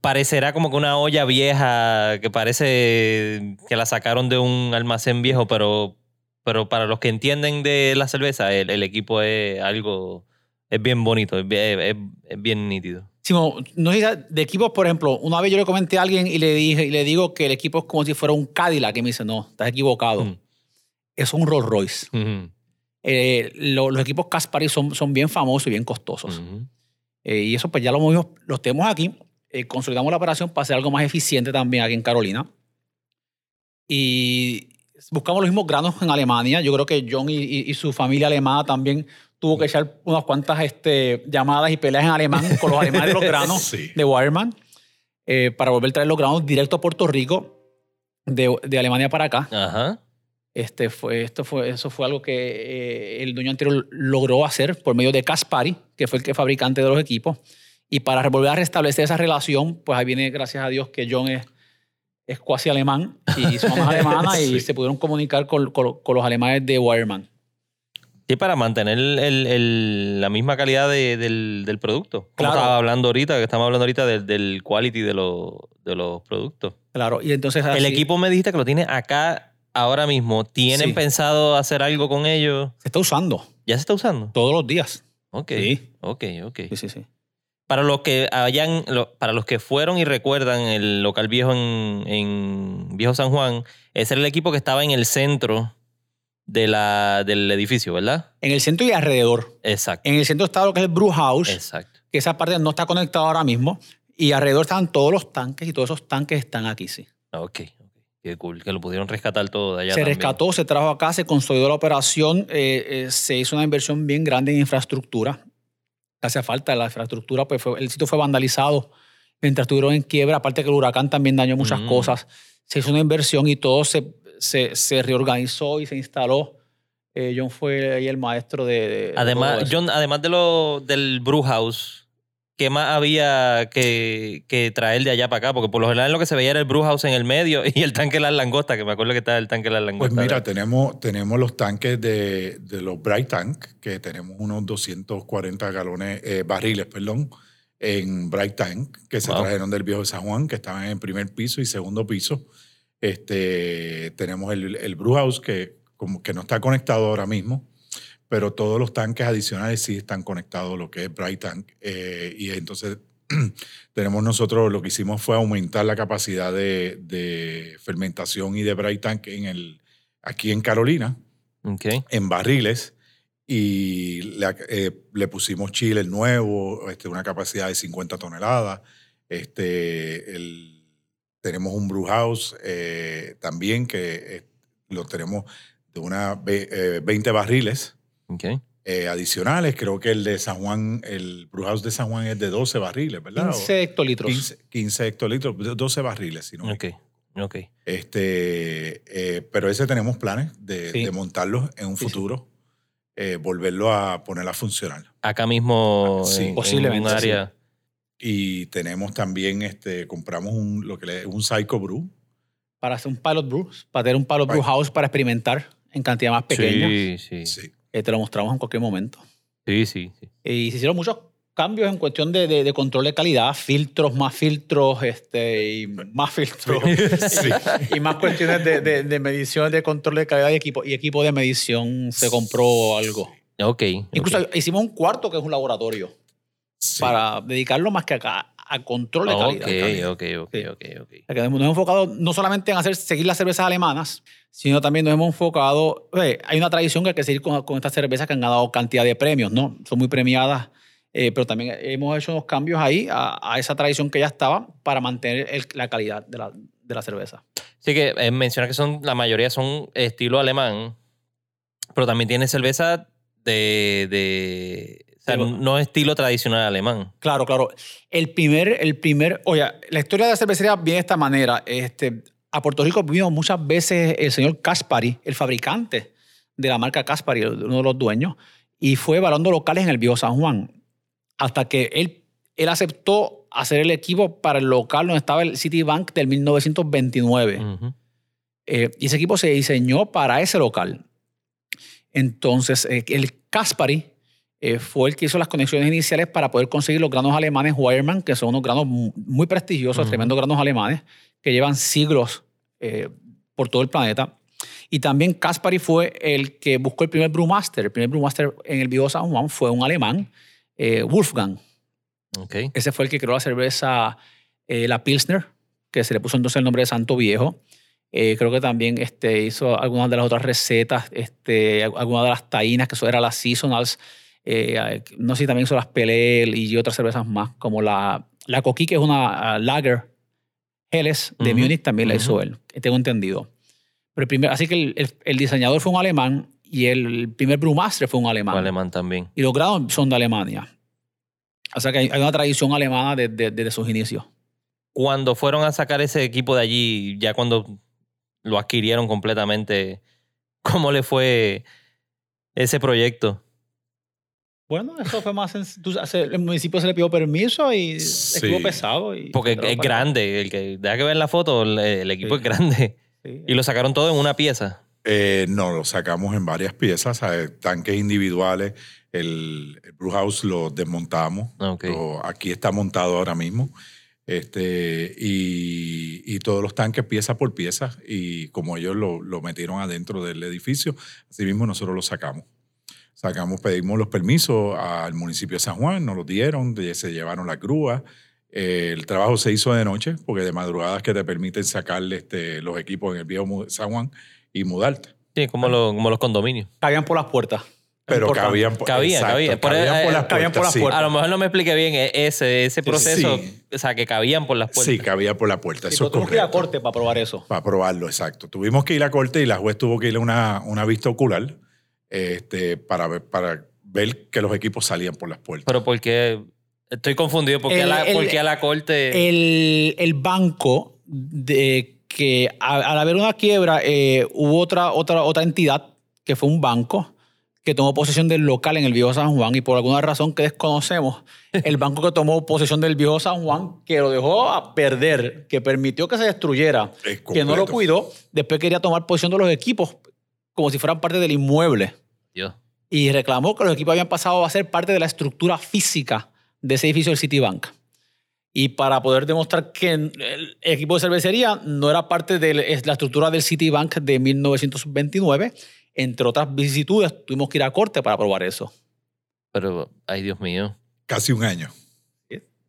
parecerá como que una olla vieja que parece que la sacaron de un almacén viejo, pero, pero para los que entienden de la cerveza, el, el equipo es algo, es bien bonito, es bien, es- es bien nítido. Simo, no sé, si de equipos, por ejemplo, una vez yo le comenté a alguien y le dije y le digo que el equipo es como si fuera un Cadillac y me dice, no, estás equivocado. Mm. Es un Rolls Royce. Ujú, Eh, lo- los equipos Caspari son, son bien famosos y bien costosos. ujú. Eh, y eso pues ya lo movimos, los tenemos aquí. eh, consolidamos la operación para hacer algo más eficiente también aquí en Carolina. Y buscamos los mismos granos en Alemania. Yo creo que John y, y- y su familia alemana también tuvo que echar unas cuantas este, llamadas y peleas en alemán con los alemanes de los [LAUGHS] granos Sí. de Wireman eh, para volver a traer los granos directo a Puerto Rico de, de Alemania para acá. Ajá. Este fue, esto fue, eso fue algo que eh, el dueño anterior logró hacer por medio de Caspari, que fue el que fabricante de los equipos. Y para volver a restablecer esa relación, pues ahí viene, gracias a Dios, que John es, es cuasi alemán y su mamá es [LAUGHS] alemana y se pudieron comunicar con, con- con los alemanes de Wireman. Sí, para mantener el- el- la misma calidad de- del, del producto. Como Claro. estaba hablando ahorita, que estamos hablando ahorita del, del quality de, los de los productos. Claro, y entonces El equipo me dijiste que lo tiene acá ahora mismo. ¿Tienen Sí. pensado hacer algo con ellos? se está usando ¿Ya se está usando? todos los días. Ok. Sí. Ok, ok. Sí, sí, sí. Para los que hayan, para los que fueron y recuerdan el local viejo en, en Viejo San Juan, ese era el equipo que estaba en el centro de la, del edificio, ¿verdad? En el centro y alrededor. Exacto. En el centro está lo que es el Brew House. Exacto. que esa parte no está conectada ahora mismo. Y alrededor están todos los tanques y todos esos tanques están aquí, sí. Ok. Qué cool. Que lo pudieron rescatar todo de allá. se también. rescató, se trajo acá, se consolidó la operación, eh, eh, se hizo una inversión bien grande en infraestructura. Hacía falta la infraestructura, pues fue- el sitio fue vandalizado mientras estuvieron en quiebra, aparte que el huracán también dañó muchas Mm. cosas. Se hizo una inversión y todo se, se, se reorganizó y se instaló. Eh, John fue ahí el maestro de... Además. John, además de lo, del brew house, ¿qué más había que, que traer de allá para acá? Porque por lo general lo que se veía era el brew house en el medio [LAUGHS] y el tanque de las langostas, que me acuerdo que estaba el tanque de las Pues langostas. mira, tenemos, tenemos los tanques de, de los Bright Tank, que tenemos unos 240 galones, eh, barriles, perdón, en Bright Tank, que se Wow. trajeron del viejo San Juan, que estaban en primer piso y segundo piso. Este, tenemos el, el brew house, que, como que no está conectado ahora mismo, pero todos los tanques adicionales sí están conectados, lo que es Bright Tank. Eh, y entonces [CLEARS THROAT] tenemos nosotros, lo que hicimos fue aumentar la capacidad de, de fermentación y de Bright Tank en el, aquí en Carolina, Ok. en barriles, y le, eh, le pusimos chile nuevo, este, una capacidad de 50 toneladas. Este, el- tenemos un brew house eh, también que eh, lo tenemos de una ve- eh, 20 barriles Eh, adicionales. Creo que el de San Juan, el brew house de San Juan es de 12 barriles, ¿verdad? O 15 hectolitros. 15, 15 hectolitros, 12 barriles, si no me Ok. Ok. este, eh, pero ese tenemos planes de, Sí. de montarlo en un Sí, sí. futuro, eh, volverlo a poner a funcionar. Acá mismo Sí. en- en, Posiblemente, un área. Y tenemos también, este, compramos un, lo que le, un Psycho Brew. para hacer un pilot brew, para tener un pilot brew house para experimentar en cantidad más pequeña. Sí. Sí, Sí. Eh, te lo mostramos en cualquier momento. sí, sí. Y se hicieron muchos cambios en cuestión de, de- de control de calidad, filtros, más filtros, este, y más filtros, Sí. [LAUGHS] y más cuestiones de, de, de mediciones de control de calidad y equipo, y equipo de medición se compró algo. Ok. Incluso ok. hicimos un cuarto que es un laboratorio Sí. para dedicarlo más que acá a control de calidad. Ok, ok, ok, ok, ok. Nos hemos enfocado no solamente en hacer, seguir las cervezas alemanas, sino también nos hemos enfocado. hay una tradición que hay que seguir con, con estas cervezas que han ganado cantidad de premios, ¿no? Son muy premiadas, eh, pero también hemos hecho unos cambios ahí a, a esa tradición que ya estaba para mantener el- la calidad de la, de la cerveza. Sí que eh, menciona que son, la mayoría son estilo alemán, pero también tiene cerveza de, de sea, no estilo tradicional alemán. Claro, claro. El primer, el primer, oye, la historia de la cervecería viene de esta manera. Este, a Puerto Rico vino muchas veces el señor Caspari, el fabricante de la marca Caspari, uno de los dueños, y fue evaluando locales en el Viejo San Juan. Hasta que él, él aceptó hacer el equipo para el local donde estaba el Citibank del 1929. Ujú. Eh, y ese equipo se diseñó para ese local. Entonces, eh, el Caspari eh, fue el que hizo las conexiones iniciales para poder conseguir los granos alemanes Wireman, que son unos granos mu- muy prestigiosos, Ujú. tremendos granos alemanes, que llevan siglos eh, por todo el planeta. Y también Caspari fue el que buscó el primer Brewmaster. El primer Brewmaster en el viejo San Juan fue un alemán, eh, Wolfgang. Ok. Ese fue el que creó la cerveza, la Pilsner, que se le puso entonces el nombre de Santo Viejo. Eh, creo que también este, hizo algunas de las otras recetas, este, algunas de las taínas, que eso era las Seasonals. Eh, no sé si también hizo las Pelel y otras cervezas más, como la, la Coquí, que es una Lager Helles de Ujú, Múnich, también la hizo él, tengo entendido. Pero el primer, así que el, el- el diseñador fue un alemán y el primer brewmaster fue un alemán. Fue alemán también. Y los grados son de Alemania. O sea que hay, hay una tradición alemana desde, desde sus inicios. Cuando fueron a sacar ese equipo de allí, ya cuando lo adquirieron completamente, ¿cómo le fue ese proyecto? Bueno, eso fue más sencillo. El municipio se le pidió permiso y Sí. estuvo pesado. Y Porque es grande, el que deja que ver la foto, el, el equipo Sí. es grande. Sí. Y lo sacaron todo en una pieza. Eh, no, lo sacamos en varias piezas, tanques individuales. El, el brew house lo desmontamos. Ok. Lo- aquí está montado ahora mismo. Este, y, y todos los tanques pieza por pieza. Y como ellos lo, lo metieron adentro del edificio, así mismo nosotros lo sacamos. Sacamos, pedimos los permisos al municipio de San Juan, nos los dieron, se llevaron la grúa. Eh, el trabajo se hizo de noche, porque de madrugadas que te permiten sacarle este, los equipos en el viejo San Juan y mudarte. Sí, como, lo- como los condominios. Cabían por las puertas. Pero Importante. cabían, por- Cabía, exacto. Por- cabían eh, por las cabían por puertas, las sí. puertas. A lo mejor no me expliqué bien e- ese, ese proceso. Sí. O sea, que cabían por las puertas. Sí, cabía por la puerta. Sí, Eso tuvimos que ir a corte para probar eso. Para probarlo, exacto. Tuvimos que ir a corte y la juez tuvo que ir a una, una vista ocular este, para, ver, para ver que los equipos salían por las puertas. Pero porque estoy confundido. ¿Por qué, a, El- la, el- por qué a la corte? El, el banco, de que al haber una quiebra, eh, hubo otra, otra, otra entidad que fue un banco que tomó posesión del local en el viejo San Juan y por alguna razón que desconocemos, [LAUGHS] el banco que tomó posesión del viejo San Juan, que lo dejó a perder, que permitió que se destruyera, Es que no lo cuidó, después quería tomar posesión de los equipos como si fueran parte del inmueble Dios. y reclamó que los equipos habían pasado a ser parte de la estructura física de ese edificio del Citibank. Y para poder demostrar que el equipo de cervecería no era parte de la estructura del Citibank de 1929, entre otras vicisitudes, tuvimos que ir a corte para probar eso. Pero, ay, Dios mío. Casi un año.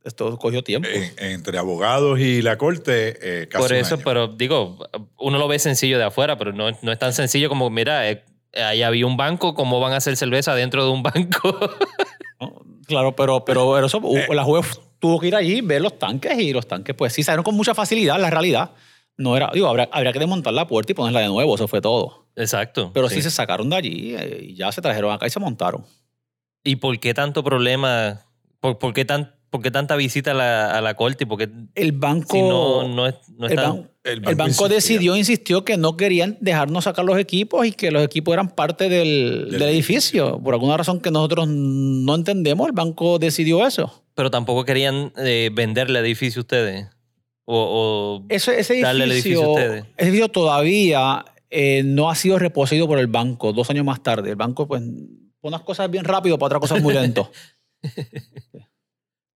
Esto cogió tiempo. En- entre abogados y la corte, eh, casi Por un eso, año. pero digo, uno lo ve sencillo de afuera, pero no, no es tan sencillo como, mira, eh, ahí había un banco, ¿cómo van a hacer cerveza dentro de un banco? [LAUGHS] ¿no? Claro, pero, pero pero eso, Eh. la juez tuvo que ir allí, ver los tanques y los tanques, pues sí, salieron con mucha facilidad, la realidad. No era, digo, habría, habría que desmontar la puerta y ponerla de nuevo, eso fue todo. Exacto. Pero sí, se sacaron de allí eh, y ya se trajeron acá y se montaron. ¿Y por qué tanto problema? ¿Por, por qué, tan, por qué tanta visita a la, a la corte? ¿Y por qué El banco, si no, no, es, no el, están- ban- El el banco decidió, insistió que no querían dejarnos sacar los equipos y que los equipos eran parte del, Del del edificio. Por alguna razón que nosotros no entendemos, el banco decidió eso. Pero tampoco querían eh, venderle el edificio a ustedes. O, o- Ese, ese Darle el edificio a edificio, ustedes. ese edificio todavía eh, no ha sido reposeído por el banco dos años más tarde. El banco, pues, pone unas cosas bien rápido para otras cosas muy lento. [LAUGHS]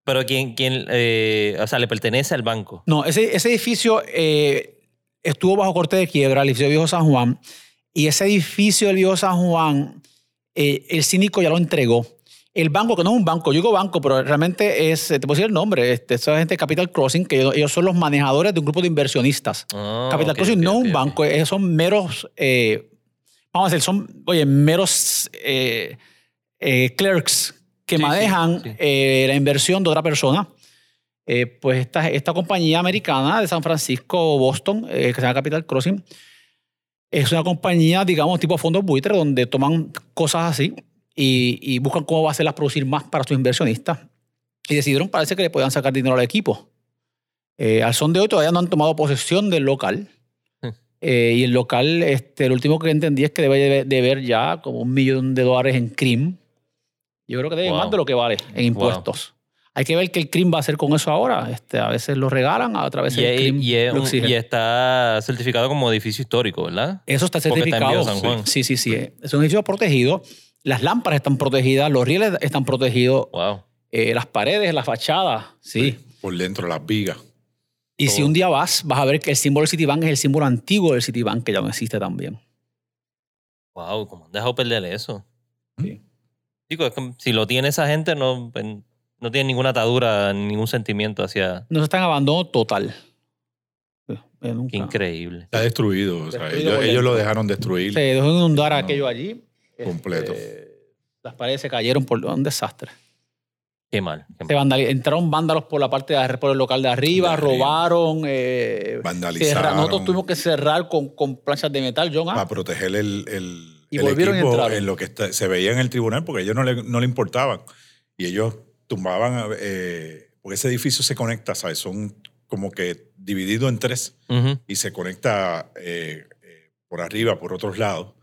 pero quién, quién eh, o sea, le pertenece al banco. No, ese, ese edificio eh, estuvo bajo corte de quiebra, el edificio Viejo San Juan. Y ese edificio del Viejo San Juan, eh, el síndico ya lo entregó. El banco, que no es un banco, yo digo banco, pero realmente es, te puedo decir el nombre, este, esa gente de Capital Crossing, que ellos, ellos son los manejadores de un grupo de inversionistas. Ah, Capital ok, Crossing ok, no es ok, un banco, eh, son meros, eh, vamos a decir, son, oye, meros eh, eh, clerks que Sí, manejan sí. eh, la inversión de otra persona. Eh, pues esta, esta compañía americana de San Francisco o Boston, eh, que se llama Capital Crossing, es una compañía, digamos, tipo fondos buitre, donde toman cosas así y, y buscan cómo va a hacerlas producir más para sus inversionistas. Y decidieron, parece que le podían sacar dinero al equipo. Al son de hoy todavía no han tomado posesión del local. Hmm. Y el local, este, lo último que entendí es que debe de- deber ya como un millón de dólares en CRIM. Yo creo que debe Wow. más de lo que vale en impuestos. Hay que ver qué el CRIM va a hacer con eso ahora. Este, a veces lo regalan, a otras veces Y, el CRIM y es lo exige. y está certificado como edificio histórico, ¿verdad? Eso está Porque está en certificado. Viejo San Juan. Sí, sí, sí. Es un edificio protegido Las lámparas están protegidas, los rieles están protegidos, Wow. eh, las paredes, las fachadas, sí. Por dentro, las vigas. Y si un día vas, vas a ver que el símbolo del Citibank es el símbolo antiguo del Citibank, que ya no existe también. Wow, ¿cómo han dejado perder eso? Sí. Digo, es que si lo tiene esa gente, no, pues, no tiene ninguna atadura, ningún sentimiento hacia. No está en abandono total. Eh, nunca. Qué increíble. Está destruido. o sea, Destruido ellos, lo dejaron destruir. Se dejó inundar No. aquello allí. Completo. Este, las paredes se cayeron por un desastre. Qué mal. qué Se mal. entraron vándalos por la parte de por el local de arriba, De arriba. robaron. eh, Vandalizaron. cerra- nosotros tuvimos que cerrar con, con planchas de metal, John. ¿ah? Para proteger el, el, Y el volvieron equipo entraron. en lo que está- se veía en el tribunal, porque a ellos no le, no le importaban. Y ellos tumbaban, eh, porque ese edificio se conecta, ¿sabes? Son como que dividido en tres Ujú. y se conecta eh, eh, por arriba, por otros lados.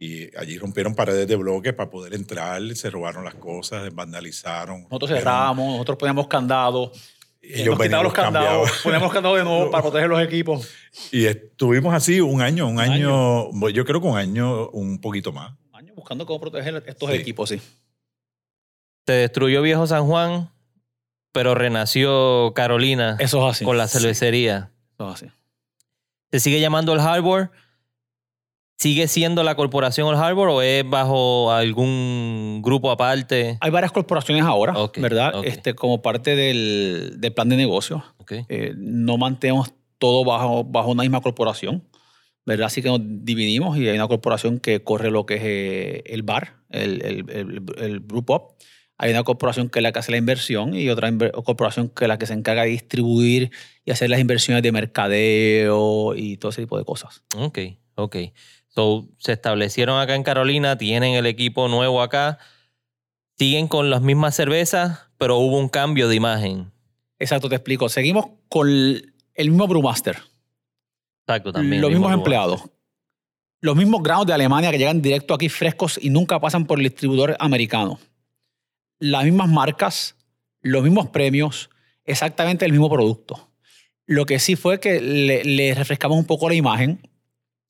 Y allí rompieron paredes de bloques para poder entrar, se robaron las cosas, vandalizaron. Nosotros cerramos, nosotros poníamos candados. Eh, Ellos nos los candados, [LAUGHS] poníamos los candados de nuevo para proteger los equipos. Y estuvimos así un año, un año, yo creo que un año, un poquito más. Años buscando cómo proteger estos Sí. equipos, sí. Se destruyó Viejo San Juan, pero renació Carolina Eso es así. con la Sí. cervecería. Eso es así. ¿Se sigue llamando el Harbor? ¿Sigue siendo la corporación el Harbor o es bajo algún grupo aparte? Hay varias corporaciones ahora, Ok, ¿verdad? ok. Este, como parte del, del plan de negocio. Ok. Eh, no mantenemos todo bajo, bajo una misma corporación, ¿verdad? Así que nos dividimos y hay una corporación que corre lo que es eh, el bar, el, el, el, el Group Up. Hay una corporación que es la que hace la inversión y otra corporación que es la que se encarga de distribuir y hacer las inversiones de mercadeo y todo ese tipo de cosas. Ok, ok. So, se establecieron acá en Carolina, tienen el equipo nuevo acá, siguen con las mismas cervezas, pero hubo un cambio de imagen. Exacto, te explico. Seguimos con el mismo Brewmaster. Exacto, también. los mismo mismos empleados. Los mismos granos de Alemania que llegan directo aquí frescos y nunca pasan por el distribuidor americano. Las mismas marcas, los mismos premios, exactamente el mismo producto. Lo que sí fue que le, le refrescamos un poco la imagen.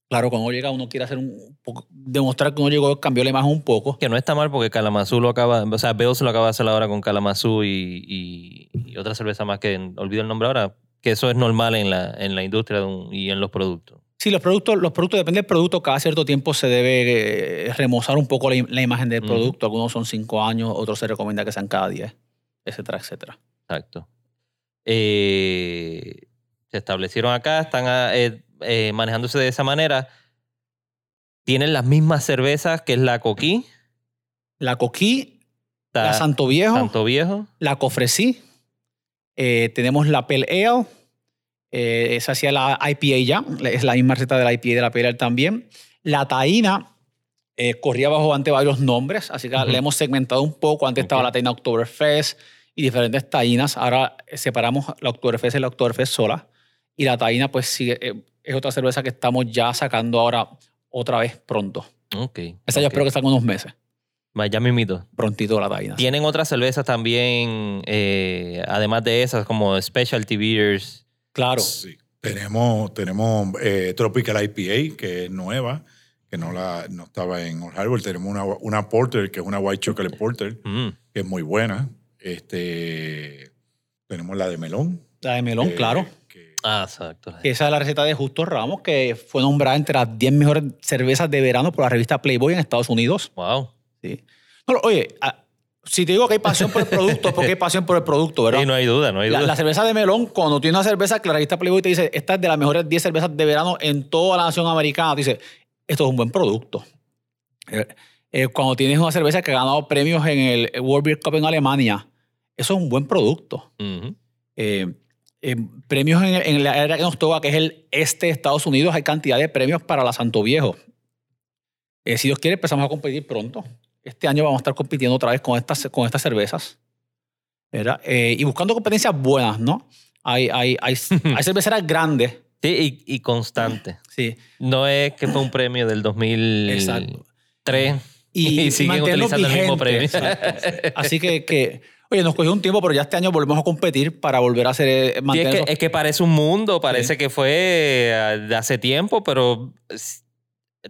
Claro, cuando llega uno quiere hacer un poco, demostrar que uno llegó, cambió la imagen un poco. Que no está mal porque Kalamazoo lo acaba, o sea, Bells lo acaba de hacer ahora con Kalamazoo y, y- y otra cerveza más que olvido el nombre ahora, que eso es normal en la, en la industria un- y en los productos. Sí, los productos, los productos, depende del producto, cada cierto tiempo se debe eh, remozar un poco la, im- la imagen del producto. Algunos son cinco años, otros se recomienda que sean cada diez, etcétera, etcétera. Exacto. Eh, se establecieron acá, están ah, eh, eh, manejándose de esa manera. Tienen las mismas cervezas que es la Coquí, La Coquí, la la Santo Viejo, Santo Viejo. la Cofresí, eh, tenemos la Pale Ale, eh, esa hacía la IPA ya, es la misma receta de la IPA y de la Pale Ale también. La Taína eh, corría bajo ante varios nombres, así que Ujú. le hemos segmentado un poco. Antes estaba Ok. la Taína Oktoberfest y diferentes taínas. Ahora separamos la Oktoberfest y la Oktoberfest sola. Y la taína, pues sigue, eh, es otra cerveza que estamos ya sacando ahora otra vez pronto. Ok. Esa yo ok. espero que salga en unos meses. Ya mimito. Prontito la taína. Tienen otras cervezas también, eh, además de esas, como specialty beers. Claro. Sí. Tenemos, tenemos eh, Tropical IPA, que es nueva, que no, la, no estaba en Old Harbor. Tenemos una, una Porter, que es una White Chocolate Porter, Mm, que es muy buena. Este, tenemos la de melón. La de melón, eh, claro. Ah, exacto. Esa es la receta de Justo Ramos, que fue nombrada entre las 10 mejores cervezas de verano por la revista Playboy en Estados Unidos. Wow. Sí. No, oye, ah, si te digo que hay pasión por el producto, es porque hay pasión por el producto, ¿verdad? Sí, no hay duda, no hay la, duda. la cerveza de melón, cuando tiene una cerveza que la revista Playboy te dice, esta es de las mejores 10 cervezas de verano en toda la nación americana, te dice, esto es un buen producto. Eh, eh, cuando tienes una cerveza que ha ganado premios en el World Beer Cup en Alemania, eso es un buen producto. Ujú. eh, eh, premios en, en la área que nos toca, que es el este de Estados Unidos, hay cantidad de premios para la Santo Viejo. Eh, si Dios quiere, empezamos a competir pronto. Este año vamos a estar compitiendo otra vez con estas, con estas cervezas. Eh, y buscando competencias buenas, ¿no? Hay, hay, hay, [LAUGHS] hay cerveceras grandes. Sí, y, y constante. Sí. No es que fue un premio del 2003 Exacto. y, [LAUGHS] Y, siguen utilizando el mismo premio. exacto. Así que, que, oye, nos cogió un tiempo, pero ya este año volvemos a competir para volver a hacer, eh, Sí, es, que, esos- es que parece un mundo, parece Sí. que fue eh, de hace tiempo, pero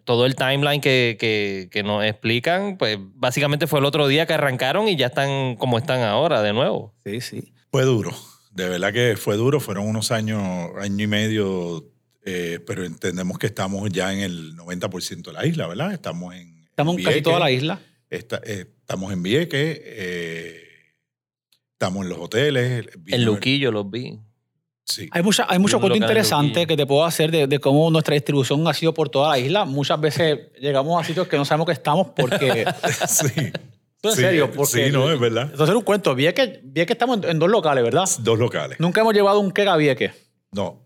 todo el timeline que, que, que nos explican, pues básicamente fue el otro día que arrancaron y ya están como están ahora de nuevo. Sí, sí. Fue duro, de verdad que fue duro, fueron unos años, año y medio, eh, pero entendemos que estamos ya en el 90% de la isla, ¿verdad? Estamos en... Estamos en casi toda la isla. Está- eh, estamos en Vieques, eh, estamos en los hoteles. En Luquillo los vi. Sí. Hay, mucha, hay mucho cuento interesante que te puedo hacer de, de cómo nuestra distribución ha sido por toda la isla. Muchas veces [LAUGHS] llegamos a sitios que no sabemos que estamos porque... [LAUGHS] sí. en Sí, serio, porque... Sí, no, es verdad. Entonces, un cuento. Vi que, vi que estamos en, en dos locales, ¿verdad? Dos locales. Nunca hemos llevado un quega a Vieques. No,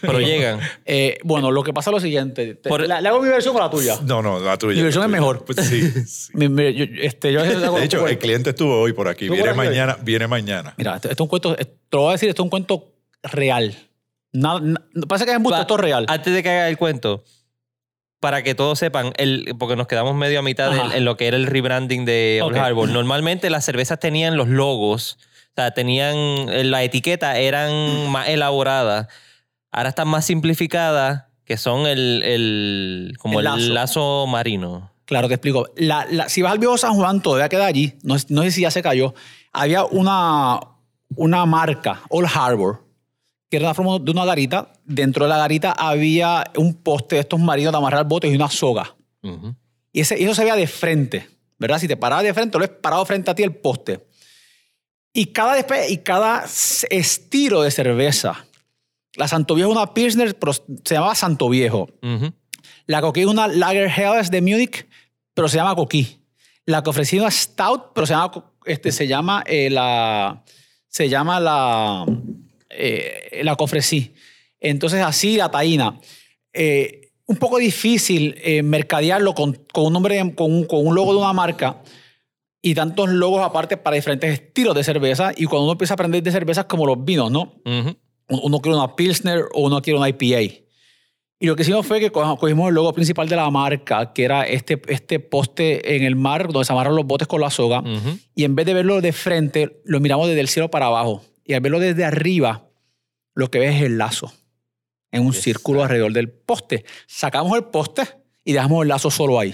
Pero llegan. Eh, bueno, lo que pasa es lo siguiente. Te- Por- la- ¿Le hago mi versión o la tuya? no, no, la tuya. Mi versión la es tuya. mejor. Pues sí, [LAUGHS] sí. Mi- mi- yo, este, yo De hecho, el cliente estuvo hoy por aquí. ¿Estuvo Viene por aquí hoy? mañana, viene mañana. Mira, esto, esto es un cuento, eh, te lo voy a decir, esto es un cuento real. Nada, na- pasa que es embuste, Va- esto es real. Antes de que haga el cuento, para que todos sepan, el, porque nos quedamos medio a mitad Ajá. del- en lo que era el rebranding de Old Ok. Harbor. Normalmente las cervezas tenían los logos, o sea, tenían eh, la etiqueta, eran [CLEARS THROAT] más elaboradas. Ahora están más simplificadas, que son el, el como El el lazo. lazo, marino. Claro, te explico. La- la- si vas al viejo San Juan, todavía queda allí. No, no sé si ya se cayó. Había una, una marca, Old Harbor, que era una forma de una garita. Dentro de la garita había un poste de estos marinos de amarrar botes y una soga. Ujú. Y, ese, eso se veía de frente, ¿verdad? Si te parabas de frente, lo ves parado frente a ti el poste. Y cada, y cada estilo de cerveza. La Santo Viejo es una Pilsner, pero se llamaba Santo Viejo. La Coquí es una Lager Helles de Múnich, pero se llama Coquí. La que ofrecí una Stout, pero se llama, este, se llama eh, la... Se llama la... eh, la que ofrecí. Entonces así la taína. Eh, un poco difícil mercadearlo con, con un nombre, con un, con un logo de una marca y tantos logos aparte para diferentes estilos de cerveza. Y cuando uno empieza a aprender de cervezas como los vinos, ¿no? Ujú. Uno quiere una Pilsner o uno quiere una IPA. Y lo que hicimos fue que co- cogimos el logo principal de la marca, que era este, este poste en el mar donde se amarran los botes con la soga. Ujú. Y en vez de verlo de frente, lo miramos desde el cielo para abajo. Y al verlo desde arriba, lo que ves es el lazo en un Exacto. círculo alrededor del poste. Sacamos el poste y dejamos el lazo solo ahí.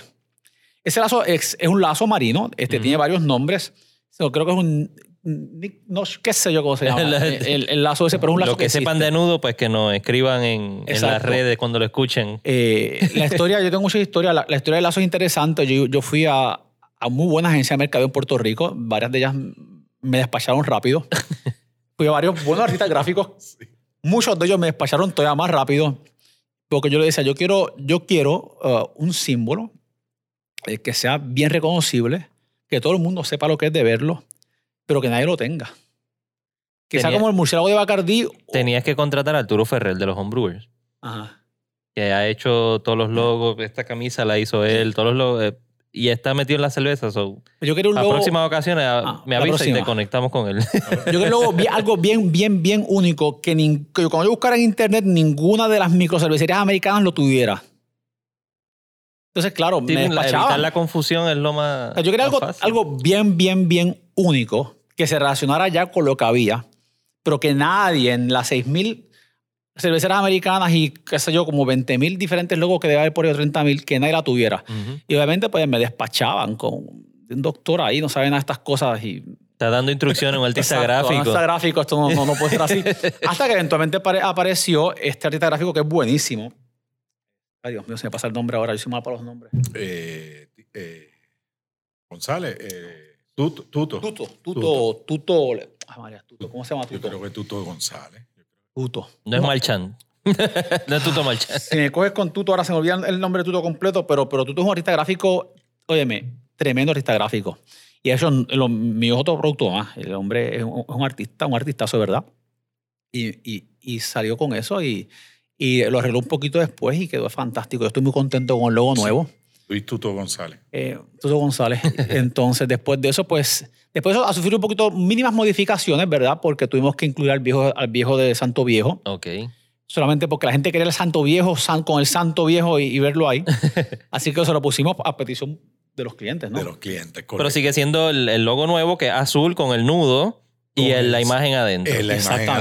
Ese lazo es, es un lazo marino, este Ujú. tiene varios nombres. Creo que es un. No, qué sé yo cómo se llama. [LAUGHS] La- el, el- el lazo ese, pero es un lazo Los que sepan existe. de nudo, pues que nos escriban en, en las redes cuando lo escuchen. Eh, la historia, yo tengo mucha historia. La, la historia del lazo es interesante. Yo, yo fui a, a muy buenas agencias de mercado en Puerto Rico. Varias de ellas me despacharon rápido. [LAUGHS] fui a varios buenos artistas gráficos. Muchos de ellos me despacharon todavía más rápido. Porque yo le decía, yo quiero, yo quiero uh, un símbolo eh, que sea bien reconocible, que todo el mundo sepa lo que es de verlo, pero que nadie lo tenga. Que sea como el murciélago de Bacardí. o- Tenías que contratar a Arturo Ferrer de los Homebrewers. Ajá. que ha hecho todos los logos, esta camisa la hizo él, todos los logos, eh, y está metido en la cerveza. So, Yo quiero un a logo. próximas ocasiones ah, me avisa y te conectamos con él. Yo vi [LAUGHS] algo bien, bien, bien único que, cuando yo buscara en internet ninguna de las microcervecerías americanas lo tuviera. Entonces, claro, Sí, me la- despachaba. evitar la confusión es lo más. O sea, yo quería más algo, fácil. algo bien, bien, bien único que se relacionara ya con lo que había, pero que nadie en las 6.000 cerveceras americanas y qué sé yo, como 20.000 diferentes logos que debe haber por ahí, o 30.000, que nadie la tuviera. Ujú. Y obviamente pues me despachaban con un doctor ahí, no sabe nada de estas cosas y Está dando instrucciones a un artista Exacto, gráfico. artista gráfico, esto no, no, no puede ser así. [LAUGHS] Hasta que eventualmente apare- apareció este artista gráfico que es buenísimo. Ay, Dios mío, se me pasa el nombre ahora. Yo soy mal para los nombres. Eh, eh, González, eh, Tuto, Tuto. Tuto, Tuto, Tuto. Ay, María, Tuto. ¿Cómo se llama Yo Tuto? creo que Tuto González. Tuto. No es Marchand. [LAUGHS] no es Tuto Marchand. Si me coges con Tuto, ahora se me olvida el nombre de Tuto completo, pero, pero Tuto es un artista gráfico, óyeme, tremendo artista gráfico. Y eso, lo, mi otro producto más. El hombre es un, es un artista, un artistazo de verdad. Y, y, y salió con eso y, y lo arregló un poquito después y quedó fantástico. Yo estoy muy contento con el logo nuevo. Luis Tuto González. Eh, Tuto González. [LAUGHS] Entonces, después de eso, pues, después de eso, ha sufrido un poquito mínimas modificaciones, ¿verdad? Porque tuvimos que incluir al viejo, al viejo de Santo Viejo, Ok. solamente porque la gente quería el Santo Viejo san- con el Santo Viejo y, y verlo ahí. [LAUGHS] Así que se lo pusimos a petición de los clientes, ¿no? De los clientes, Pero correcto. sigue siendo el, el logo nuevo que es azul con el nudo Y en la imagen adentro. en la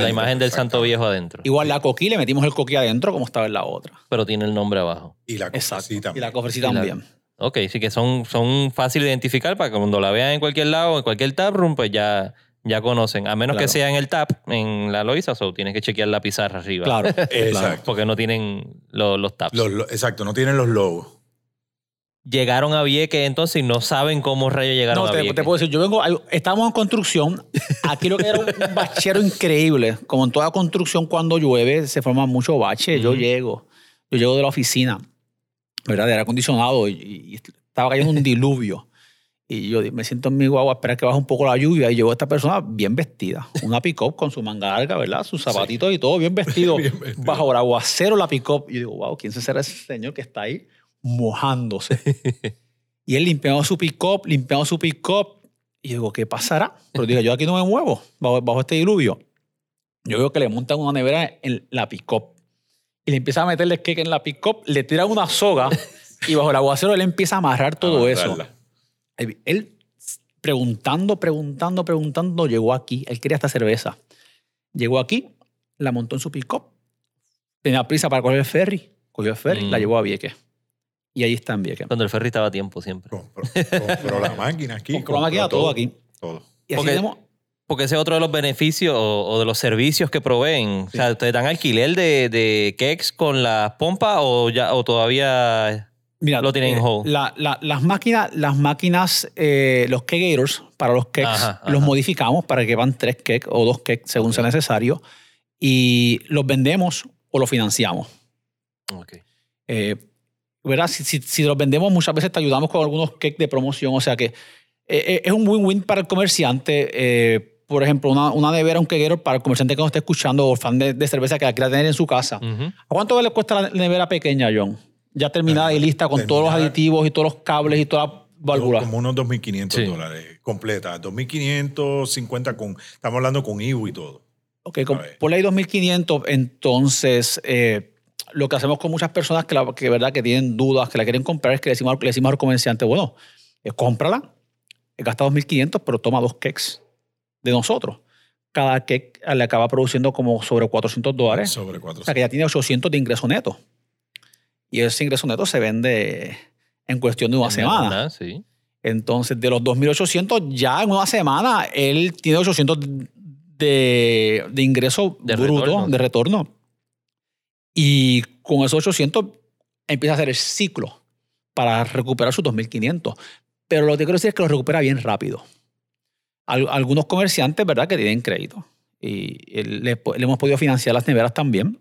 imagen la del santo viejo adentro. Igual la coquí, le metimos el coquí adentro como estaba en la otra. Pero tiene el nombre abajo. Y la cofrecita Y la cofrecita Y la- también. Ok, sí que son, son fáciles de identificar para que cuando la vean en cualquier lado, en cualquier tap room, pues ya, ya conocen. A menos que Claro. sea en el tap, en la Loisa, o tienes que chequear la pizarra arriba. Claro. [LAUGHS] claro. Exacto. Porque no tienen lo- los taps. Los- los- exacto, no tienen los logos. Llegaron a Vieques entonces y no saben cómo rayos llegaron No, a te, Vieques. te puedo decir, yo vengo, estábamos en construcción, aquí lo que era un bachero increíble, como en toda construcción cuando llueve se forman muchos baches, yo Ujú. llego, yo llego de la oficina, ¿verdad? De aire acondicionado y, y estaba cayendo un diluvio. Y yo me siento en mi guagua a esperar que baje un poco la lluvia y llegó esta persona bien vestida, una pick-up con su manga larga, ¿verdad? Sus zapatitos y todo bien vestido, [LAUGHS] Bien vestido. bajo el aguacero la pick-up. Y yo digo, wow, ¿quién será ese señor que está ahí mojándose? [LAUGHS] Y él limpiando su pick-up, limpiando su pick-up. Y yo digo, ¿qué pasará? Pero digo, yo aquí no me muevo bajo, bajo este diluvio. Yo veo que le montan una nevera en la pick-up. Y le empieza a meterle cake en la pick-up, le tiran una soga y bajo el aguacero él empieza a amarrar todo eso. Él preguntando, preguntando, preguntando, llegó aquí. Él quería esta cerveza. Llegó aquí, la montó en su pick-up. Tenía prisa para coger el ferry. Cogió el ferry, Mm. la llevó a Vieques. Y ahí está en Vieques. Cuando el ferry estaba a tiempo siempre. Compró, compró la máquina aquí. Compró la máquina, todo aquí. Todo. Y así Porque- tenemos Porque ese es otro de los beneficios o, o de los servicios que proveen. O sea, ¿ustedes dan alquiler de, de cakes con las pompas o, ya, o todavía Mira, Lo tienen en eh, hold. la- la- las máquinas, las máquinas eh, los kegators para los cakes, Ajá, los ajá. modificamos para que van tres cakes o dos cakes según sea necesario y los vendemos o los financiamos. Ok. Eh, ¿verdad? Si, si- si los vendemos, muchas veces te ayudamos con algunos cakes de promoción. O sea que eh, eh, es un win-win para el comerciante. Eh, por ejemplo, una, una nevera, un kegator para el comerciante que nos esté escuchando o fan de, de cerveza que la quiera tener en su casa. ¿A cuánto le cuesta la nevera pequeña, John? Ya terminada y lista con todos los aditivos y todos los cables y todas las válvulas. Como unos 2.500 Sí. dólares completa. 2.550 con... Estamos hablando con IBU y todo. Ok, con, por ley 2500, entonces eh, lo que hacemos con muchas personas que, la, que, verdad, que tienen dudas, que la quieren comprar, es que le decimos, al- le decimos al comerciante, bueno, eh, cómprala, eh, gasta 2500, pero toma dos cakes de nosotros. Cada cake le acaba produciendo como sobre 400 dólares. Sobre O 400. sea que ya tiene 800 de ingreso neto. Y ese ingreso neto se vende en cuestión de una En semana. verdad, Sí. Entonces, de los 2.800, ya en una semana, él tiene 800 de, de ingreso De bruto, retorno. de retorno. Y con esos 800 empieza a hacer el ciclo para recuperar sus 2.500. Pero lo que quiero decir es que lo recupera bien rápido. Al- algunos comerciantes, ¿verdad?, que tienen crédito. Y le, le hemos podido financiar las neveras también.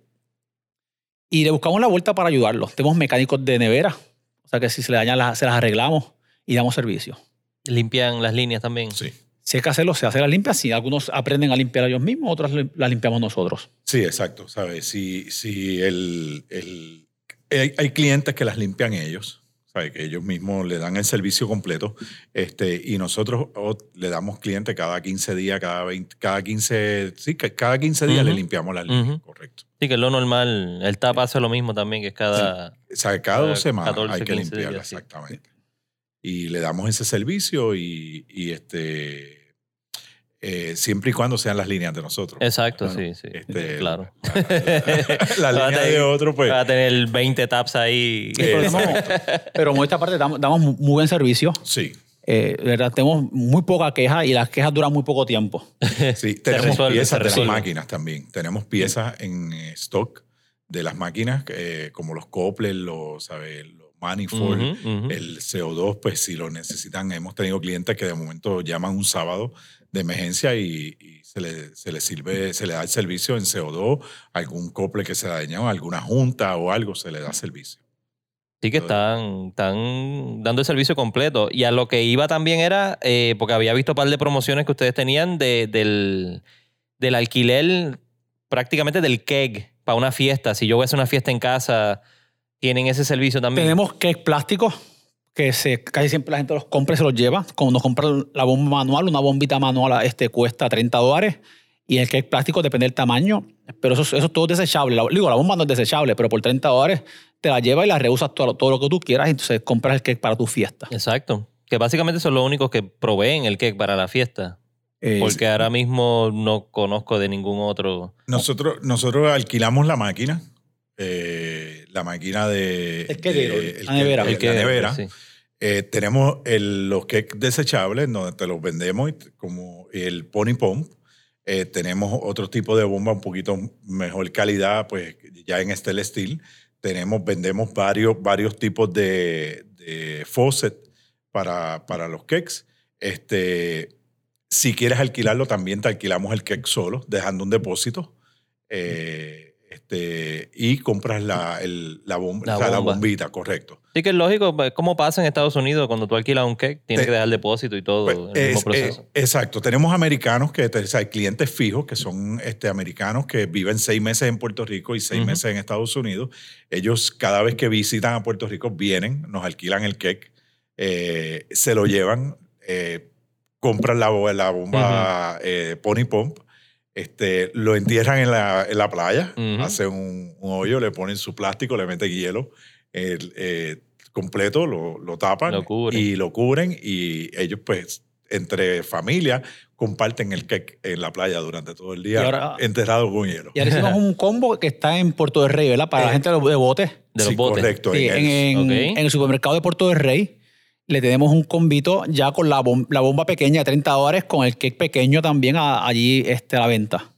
Y le buscamos la vuelta para ayudarlos. Tenemos mecánicos de nevera. O sea que si se le dañan, las, se las arreglamos y damos servicio. Limpian las líneas también. Sí. Si hay que hacerlo, se hace la limpia. Si algunos aprenden a limpiar ellos mismos, otros la limpiamos nosotros. Sí, exacto. ¿Sabes? Si, si el, el- hay, hay clientes que las limpian ellos, ¿sabes? Que ellos mismos le dan el servicio completo. Este, y nosotros le damos cliente cada 15 días, cada 20, cada 15, sí, cada 15 días le limpiamos las líneas, Ujú. correcto. Sí, que es lo normal. El tap hace lo mismo también, que es cada... O sea, cada Cada dos semanas 14, hay que 15 limpiarla, días, sí. exactamente. Y le damos ese servicio y, y este eh, siempre y cuando sean las líneas de nosotros. Exacto, Claro. sí, sí. Este, claro. [LAUGHS] La, la Va a línea tener- de otro, pues. Va a tener 20 taps ahí. Pero, Eh, en esta parte damos, damos muy buen servicio. Sí, Eh, verdad, tenemos muy poca queja y las quejas duran muy poco tiempo. [LAUGHS] sí. Tenemos resuelve, piezas de las máquinas también. Tenemos piezas en eh, stock de las máquinas, eh, como los Coppler, los, ¿sabes? los Manifold, Ujú, ujú. el CO2, pues si lo necesitan. Hemos tenido clientes que de momento llaman un sábado de emergencia y, y se, le, se le sirve, se le da el servicio en CO2, algún cople que se dañó, alguna junta o algo, se le da servicio. Sí que están, están dando el servicio completo. Y a lo que iba también era, eh, porque había visto un par de promociones que ustedes tenían de- del, del alquiler prácticamente del keg para una fiesta. Si yo voy a hacer una fiesta en casa, tienen ese servicio también. Tenemos cake plásticos que se, casi siempre la gente los compra y se los lleva. Cuando nos compra la bomba manual, una bombita manual este, cuesta 30 dólares. Y el cake plástico depende del tamaño. Pero eso, eso es todo desechable. La- digo, la bomba no es desechable, pero por 30 dólares te la llevas y la reusas todo, todo lo que tú quieras. Y entonces compras el cake para tu fiesta. Exacto. Que básicamente son los únicos que proveen el cake para la fiesta. Eh, Porque ahora mismo no conozco de ningún otro. Nosotros, nosotros alquilamos la máquina, eh, la máquina de... El kettle, de- la nevera. el- El que- la nevera. sí. Eh, tenemos el- los cakes desechables donde te los vendemos, como el Pony Pump. Eh, tenemos otro tipo de bomba un poquito mejor calidad, pues ya en stainless steel. Tenemos, vendemos varios, varios tipos de, de faucet para, para los cakes. Este, si quieres alquilarlo, también te alquilamos el cake solo, dejando un depósito. Eh, este, y compras la, el- la, bom- La o sea, la bomba. bombita, correcto. Sí que es lógico, pues, ¿cómo pasa en Estados Unidos cuando tú alquilas un cake? Tienes Te- que dejar depósito y todo Pues, el mismo es- proceso. eh, exacto. Tenemos americanos que o sea, hay clientes fijos que son este, americanos que viven seis meses en Puerto Rico y seis meses en Estados Unidos. Ellos cada vez que visitan a Puerto Rico vienen, nos alquilan el cake, eh, se lo llevan, eh, compran la, bo- la bomba eh, Pony Pump. Este, lo entierran en la, en la playa, hacen un, un hoyo, le ponen su plástico, le meten hielo el, eh, completo, lo, lo tapan Lo y lo cubren y ellos pues entre familia comparten el cake en la playa durante todo el día ahora- enterrado con hielo. Y ahora hicimos un combo que está en Puerto del Rey, ¿verdad? Para la Eh, gente de los de botes. De los Sí, botes. correcto. Sí, en en, el- en el supermercado de Puerto del Rey le tenemos un combito ya con la, bom- la bomba pequeña de 30 dólares con el cake pequeño también a- allí este, a la venta.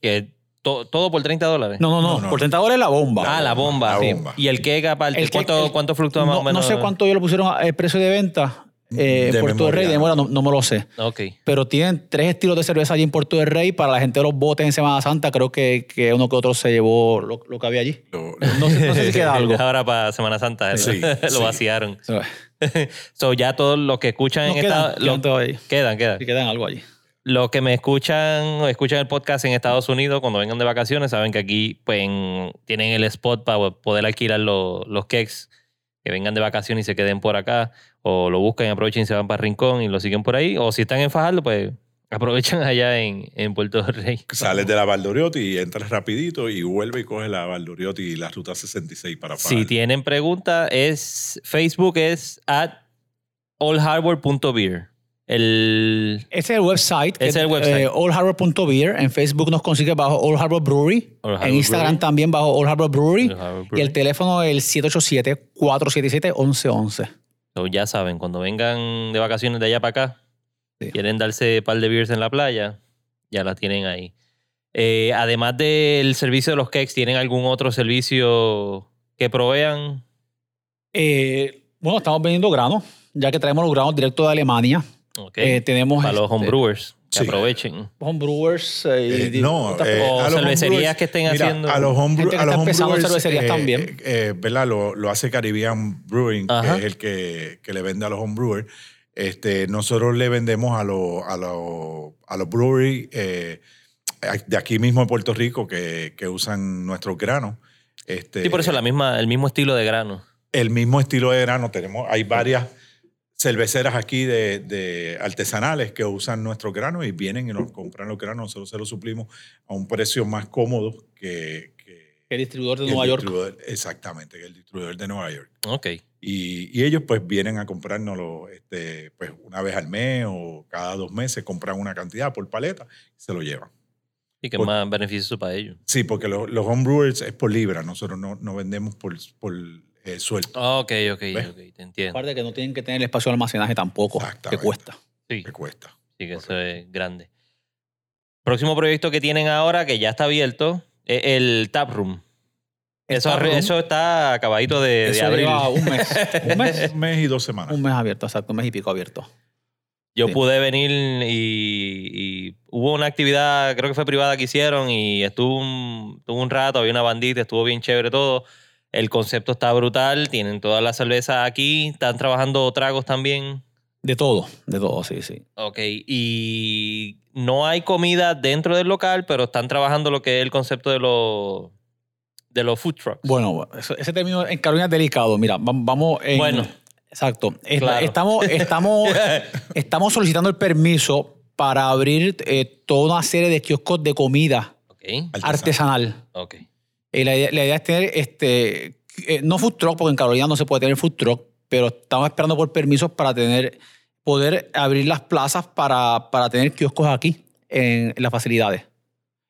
Que to- todo por 30 dólares. No, no, no, No, no. por 30 dólares la bomba. Ah, la bomba. La sí. bomba. Y el cake aparte. El cake- ¿Cuánto, el- cuánto fluctúa más no, o menos? no sé cuánto ellos lo pusieron el precio de venta eh, De en Puerto del Rey, de memoria, no, no me lo sé. Ok. Pero tienen tres estilos de cerveza allí en Puerto del Rey. Para la gente de los botes en Semana Santa, creo que, que uno que otro se llevó lo, lo que había allí. lo- No sé, no sé si queda [LAUGHS] algo. Ahora para Semana Santa Sí, [LAUGHS] lo sí. vaciaron. So, [LAUGHS] so, ya todos los que escuchan no en quedan, Estados quedan ahí. Quedan, quedan. Quedan algo allí. Los que me escuchan o escuchan el podcast en Estados Unidos cuando vengan de vacaciones saben que aquí pues, en- tienen el spot para poder alquilar los, los cakes que vengan de vacaciones y se queden por acá o lo buscan y aprovechen y se van para Rincón y lo siguen por ahí o si están en Fajardo pues aprovechan allá en, en Puerto Rey. Sales de la Valdoriotti y entras rapidito y vuelve y coges la Valdoriotti y la ruta 66 para Si Fajardo. tienen preguntas es Facebook es at allharbor.beer. El Ese es el website. Ese es el website. eh, allharbor.beer. En Facebook nos consigue bajo All Harbor Brewery. All Harbor en Instagram Brewery. también bajo All Harbor Brewery. All Harbor Y el teléfono es el 787-477-1111. So, ya saben, cuando vengan de vacaciones de allá para acá, Sí. quieren darse un par de beers en la playa, ya las tienen ahí. Eh, además del servicio de los cakes, ¿tienen algún otro servicio que provean? Eh, bueno, estamos vendiendo granos, ya que traemos los granos directo de Alemania. Ok. Eh, tenemos para los este, homebrewers, que Sí. aprovechen. homebrewers eh, y Eh, no, eh, O cervecerías que estén mira, haciendo- A los, homebrew- Gente que a los está empezando homebrewers, cervecerías eh, también. eh, eh, ¿verdad? Lo, lo hace Caribbean Brewing, Ajá. que es el que, que le vende a los homebrewers. Este, nosotros le vendemos a los a los a los breweries eh, de aquí mismo de Puerto Rico que, que usan nuestros granos. Este, Sí, por eso la misma, el mismo estilo de grano. el mismo estilo de grano. Tenemos, hay varias cerveceras aquí de, de artesanales que usan nuestros granos y vienen y nos compran los granos. Nosotros se los suplimos a un precio más cómodo que, que el distribuidor de el Nueva York. exactamente, que el distribuidor de Nueva York. Ok. Y, y ellos pues vienen a comprárnoslo este, pues, una vez al mes o cada dos meses, compran una cantidad por paleta y se lo llevan. Y que Por- más beneficioso para ellos. Sí, porque los, los homebrewers es por libra, nosotros no, no vendemos por, por eh, suelto. Ok, ok, ¿Ves? ok, te entiendo. Aparte que no tienen que tener el espacio de almacenaje tampoco, que cuesta. Sí, que cuesta. sí que eso es grande. Próximo proyecto que tienen ahora, que ya está abierto, es el Tap Room. Eso, room, eso está acabadito de, de eso abrir. lleva un mes. [LAUGHS] Un mes. Un mes y dos semanas. un mes abierto, exacto, un mes y pico abierto. Yo Sí. pude venir y, y hubo una actividad, creo que fue privada que hicieron y estuvo un, estuvo un rato, había una bandita, estuvo bien chévere todo. El concepto está brutal, tienen todas las cervezas aquí, están trabajando tragos también. De todo, de todo, sí, sí. Ok, y no hay comida dentro del local, pero están trabajando lo que es el concepto de los, de los food trucks. Bueno, ese término en Carolina es delicado. Mira, va- vamos en... Bueno. Exacto. Claro. Estamos, estamos, [LAUGHS] estamos solicitando el permiso para abrir eh, toda una serie de kioscos de comida artesanal. ok. Y la, idea, la idea es tener, este, eh, no food truck, porque en Carolina no se puede tener food truck, pero estamos esperando por permisos para tener poder abrir las plazas para, para tener kioscos aquí en, en las facilidades.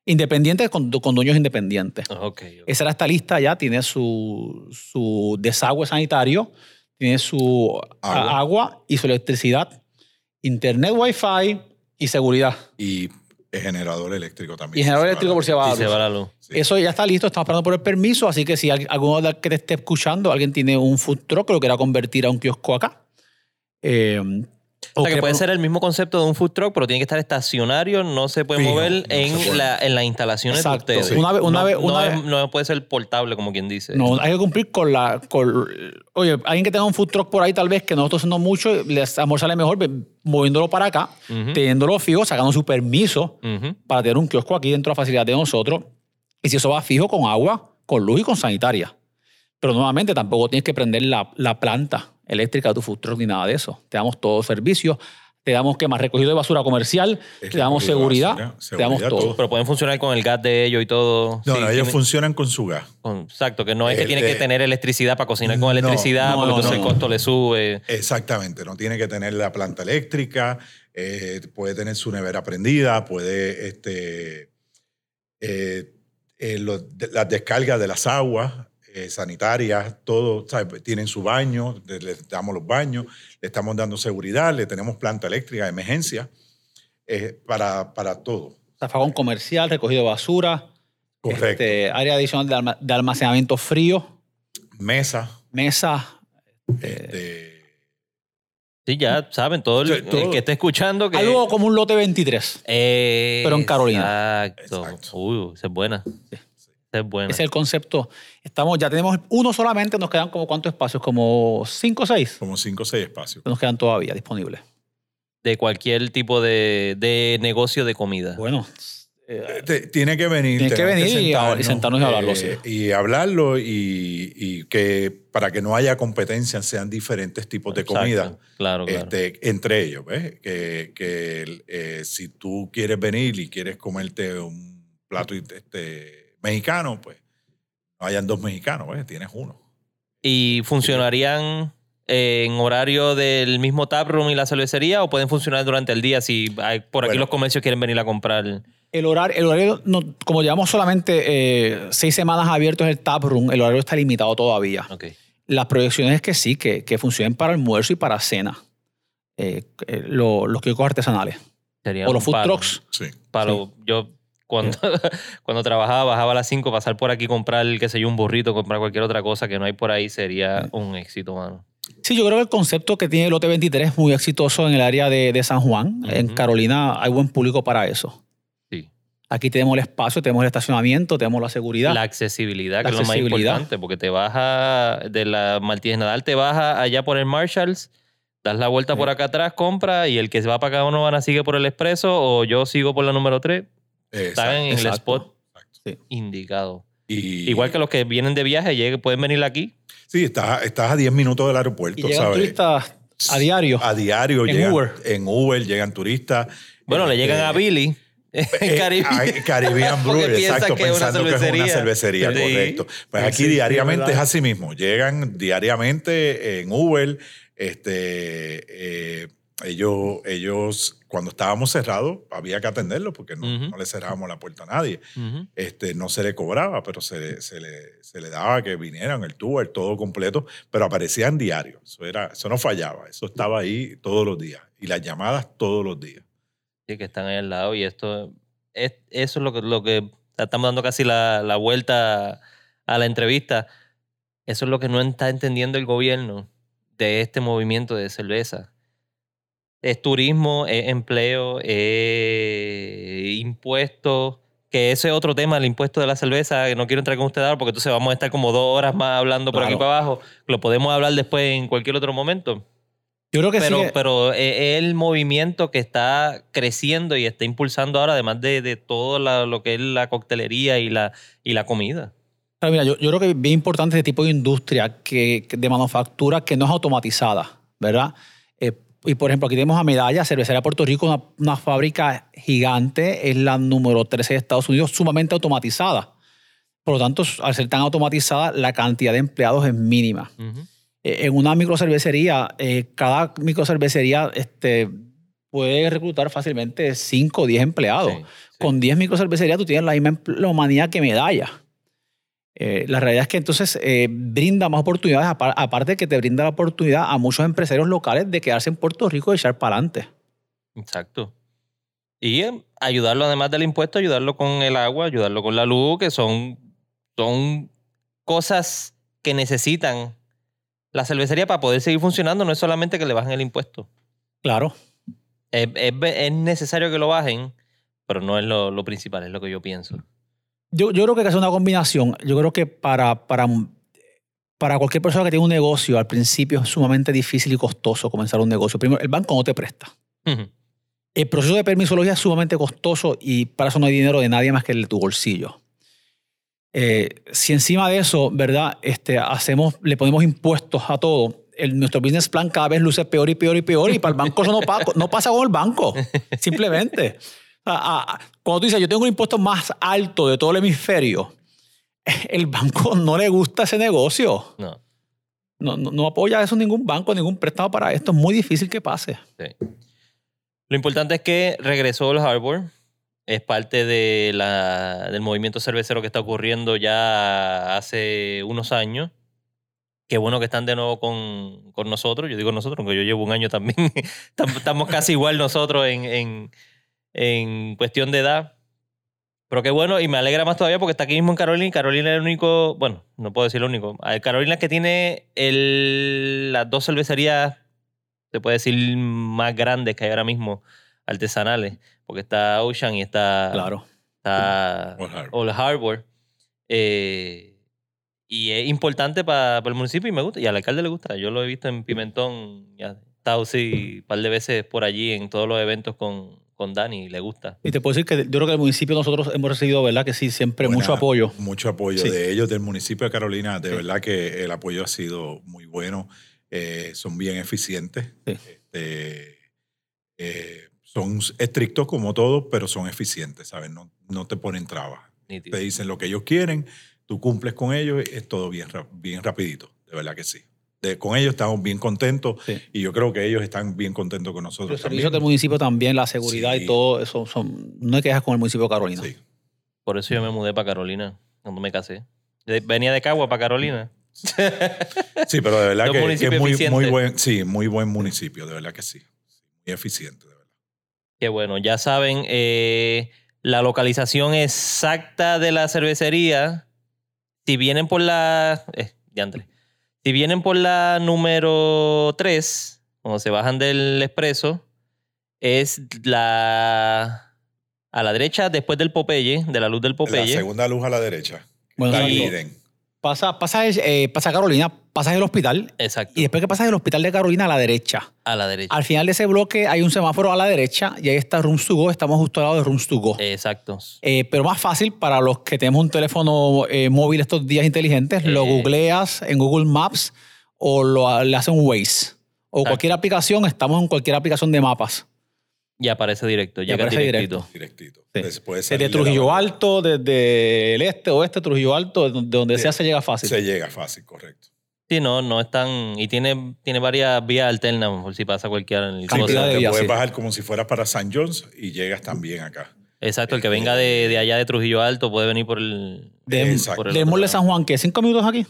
Independientes con, con dueños independientes. Ok, ok. Esa era esta lista ya, tiene su, su desagüe sanitario, tiene su a- Agua. agua. y su electricidad, internet, wifi y seguridad. Y generador eléctrico también. Y generador eléctrico por si va la se luz. va la luz. Sí. Eso ya está listo, estamos esperando por el permiso, así que si al- alguno que te esté escuchando, alguien tiene un food truck que lo quiera convertir a un kiosco acá. eh, O sea, que puede ser el mismo concepto de un food truck, pero tiene que estar estacionario, no se puede Fijo, mover no en, se puede. la, en las instalaciones Exacto. de ustedes. Sí. Una vez- una no, vez- no una es- vez- no puede ser portable, como quien dice. No, hay que cumplir con la. Con, oye, alguien que tenga un food truck por ahí, tal vez que no está haciendo mucho, les amor sale mejor moviéndolo para acá, Ujú. teniéndolo fijo, sacando su permiso Ujú. para tener un kiosco aquí dentro de la facilidad de nosotros. Y si eso va fijo con agua, con luz y con sanitaria. Pero nuevamente tampoco tienes que prender la, la planta eléctrica de tu food truck ni nada de eso. Te damos todo servicio, te damos que más recogido de basura comercial, Es te damos seguridad, te damos todo. todo. Pero pueden funcionar con el gas de ellos y todo. No, Sí, no, ellos tienen- funcionan con su gas. con- exacto, que no es que El tiene de- que tener electricidad para cocinar con No, electricidad, no, porque no, entonces no. el costo le sube. Exactamente, no tiene que tener la planta eléctrica, eh, puede tener su nevera prendida, puede, este, eh, eh, de- las descargas de las aguas eh, sanitarias, todo, ¿sabes? tienen su baño, le, le damos los baños, le estamos dando seguridad, le tenemos planta eléctrica de emergencia, eh, para, para todo. Zafagón comercial, recogido de basura, Correcto. este, área adicional de, alma- de almacenamiento frío, Mesa, mesa. este, Sí, ya saben, todo el, Sí, todo. el que esté escuchando que... Algo como un lote 23. Pero en Carolina. Exacto. Exacto. Uy, esa es buena. Esa es buena. Ese es el concepto. Estamos, ya tenemos uno solamente, nos quedan como cuántos espacios, como cinco o seis. como cinco o seis espacios. Nos quedan todavía disponibles. De cualquier tipo de, de negocio de comida. Bueno, eh, Te- tiene que venir. Tiene que venir y sentarnos y hablarlo, sí. Y hablarlo y, y que para que no haya competencia sean diferentes tipos de Exacto. comida Claro, claro. este, entre ellos. ¿ves? Que, que, eh, si tú quieres venir y quieres comerte un plato este, mexicano, pues no hayan dos mexicanos, ¿ves? tienes uno. ¿Y funcionarían eh, en horario del mismo taproom y la cervecería o pueden funcionar durante el día si hay- por aquí Bueno. los comercios quieren venir a comprar? el horario, el horario no- como llevamos solamente eh, seis semanas abiertos el tap room, el horario está limitado todavía. Las proyecciones es que sí, que, que funcionen para almuerzo y para cena. Eh, eh, lo- los kioscos artesanales. Sería O los food palo. trucks. Sí. Palo. Yo cuando, [LAUGHS] cuando trabajaba, bajaba a las 5, pasar por aquí, comprar, qué sé yo, un burrito, comprar cualquier otra cosa que no hay por ahí, sería un éxito, mano. Sí, yo creo que el concepto que tiene el lote 23 es muy exitoso en el área de, de San Juan. En. Carolina hay buen público para eso. Sí. Aquí tenemos el espacio, tenemos el estacionamiento, tenemos la seguridad. La accesibilidad, La que es lo más importante, porque te baja de la Martínez Nadal, te baja allá por el Marshalls, das la vuelta Sí. por acá atrás, compra y el que se va para acá uno van a sigue por el expreso o yo sigo por la número 3, están en el spot indicado. Y, Igual que los que vienen de viaje, lleguen, pueden venir aquí. Sí, estás, estás a 10 minutos del aeropuerto, Y llegan ¿sabes? turistas a diario. A diario En llegan, Uber. En Uber llegan turistas. Bueno, le Este, llegan a Billy. En Eh, [LAUGHS] Caribbean. Caribbean piensan exacto, que pensando que es una cervecería. Sí. correcto. Pues aquí sí, diariamente es así mismo. Llegan diariamente en Uber. Este, eh, ellos, ellos, cuando estábamos cerrados, había que atenderlos porque no, Ujú. no le cerrábamos la puerta a nadie. Ujú. Este, no se le cobraba, pero se le, se le, se le daba que vinieran el tour, todo completo, pero aparecían diarios. Eso, era, eso no fallaba, eso estaba ahí todos los días. Y las llamadas todos los días. Sí, que están ahí al lado y esto es, eso es lo que, lo que estamos dando casi la, la vuelta a la entrevista. Eso es lo que no está entendiendo el gobierno de este movimiento de cerveza. Es turismo, es empleo, es impuestos, que ese es otro tema, el impuesto de la cerveza, que no quiero entrar con usted ahora porque entonces vamos a estar como dos horas más hablando por aquí para abajo. Lo podemos hablar después en cualquier otro momento. Yo creo que Pero, sí. que- pero es el movimiento que está creciendo y está impulsando ahora, además de, de todo la- lo que es la coctelería y la, y la comida. Claro, mira, yo, yo creo que es bien importante este tipo de industria que, que- de manufactura que no es automatizada, ¿verdad? Eh, y por ejemplo, aquí tenemos a Medalla, Cervecería Puerto Rico, una, una fábrica gigante, es la número 13 de Estados Unidos, sumamente automatizada. Por lo tanto, al ser tan automatizada, la cantidad de empleados es mínima. Eh, En una microcervecería, eh, cada microcervecería este, puede reclutar fácilmente 5 o 10 empleados. Sí, sí. Con 10 microcervecerías tú tienes la misma empleomanía que medalla. Eh, la realidad es que entonces eh, brinda más oportunidades, apar- aparte de que te brinda la oportunidad a muchos empresarios locales de quedarse en Puerto Rico y echar para adelante. Exacto. Y eh, ayudarlo, además del impuesto, ayudarlo con el agua, ayudarlo con la luz, que son, son cosas que necesitan la cervecería para poder seguir funcionando. No es solamente que le bajen el impuesto. Claro. Es, es- es necesario que lo bajen, pero no es lo, lo principal, es lo que yo pienso. Yo, yo creo que hay que hacer una combinación. Yo creo que para, para, para cualquier persona que tiene un negocio, al principio es sumamente difícil y costoso comenzar un negocio. Primero, el banco no te presta. Ujú. El proceso de permisología es sumamente costoso y para eso no hay dinero de nadie más que el de tu bolsillo. Eh, si encima de eso, ¿verdad? Este, hacemos, le ponemos impuestos a todo, el, nuestro business plan cada vez luce peor y peor y peor y para el banco eso no, pa- [LAUGHS] no pasa con el banco, simplemente. A- a- cuando tú dices, yo tengo un impuesto más alto de todo el hemisferio, [LAUGHS] el banco no le gusta ese negocio. No. No, no, no apoya eso ningún banco, ningún préstamo para esto. Es muy difícil que pase. Sí. Lo importante es que regresó el Harbor. Es parte de la, del movimiento cervecero que está ocurriendo ya hace unos años. Qué bueno que están de nuevo con, con nosotros. Yo digo nosotros, aunque yo llevo un año también. [LAUGHS] Tam- Estamos casi igual nosotros en, en, en cuestión de edad. Pero qué bueno, y me alegra más todavía porque está aquí mismo en Carolina. Carolina es el único, bueno, no puedo decir lo único. Carolina es que tiene el, las dos cervecerías se puede decir, más grandes que hay ahora mismo, artesanales, porque está Ocean y está, Claro. está Old Harbor. Old Harbor. Eh, y es importante para el municipio y me gusta, y al alcalde le gusta. Yo lo he visto en Pimentón, ya he estado sí, un par de veces por allí en todos los eventos con, con Dani y le gusta. Y te puedo decir que yo creo que el municipio nosotros hemos recibido, ¿verdad? Que sí, siempre Buena- mucho apoyo. Mucho apoyo Sí. de ellos, del municipio de Carolina. De Sí. verdad que el apoyo ha sido muy bueno. Eh, son bien eficientes. Sí. Este, eh, son estrictos como todos, pero son eficientes, ¿sabes? No, no te ponen trabas. nítido. Te dicen lo que ellos quieren, tú cumples con ellos, y es todo bien, bien rapidito. De verdad que sí. De- con ellos estamos bien contentos Sí. y yo creo que ellos están bien contentos con nosotros. Los también. servicios del municipio también, la seguridad Sí. y todo, eso son, no hay quejas con el municipio de Carolina. Sí. Por eso yo me mudé para Carolina cuando me casé. De- Venía de Cagua para Carolina. [LAUGHS] Sí, pero de verdad que, es muy, muy buen, sí, muy buen municipio, de verdad que sí. Muy eficiente, de verdad. Qué bueno, ya saben, eh, la localización exacta de la cervecería, si vienen por la... Eh, diantre. Si vienen por la número 3, cuando se bajan del expreso, es la... A la derecha, después del Popeye, de la luz del La Popeye. segunda luz a la derecha. Bueno, la. Pasa, pasa, eh, pasa Carolina, pasas el hospital Exacto, y después que pasas el hospital de Carolina a la derecha. a la derecha. Al final de ese bloque hay un semáforo a la derecha y ahí está Rooms to Go. Estamos justo al lado de Rooms to Go. Exacto. Eh, pero más fácil para los que tenemos un teléfono eh, móvil estos días inteligentes, lo Eh. googleas en Google Maps o lo, le haces un Waze. O cualquier aplicación, estamos en cualquier aplicación de mapas. Y aparece directo, llega aparece directito. Directito. Sí. Desde Trujillo. Alto, desde el este, oeste, Trujillo Alto, de donde Sí. sea se llega fácil. Se llega fácil, correcto. Sí, no, no es tan... Y tiene, tiene varias vías alternas, por si pasa cualquiera en el Cantidad cruce. de te vías, puedes sí. bajar como si fueras para San John's y llegas también acá. Exacto, el que venga de, de allá de Trujillo Alto puede venir por el... De, Exacto. por el de otro lado. San Juan, ¿qué? ¿Cinco minutos aquí?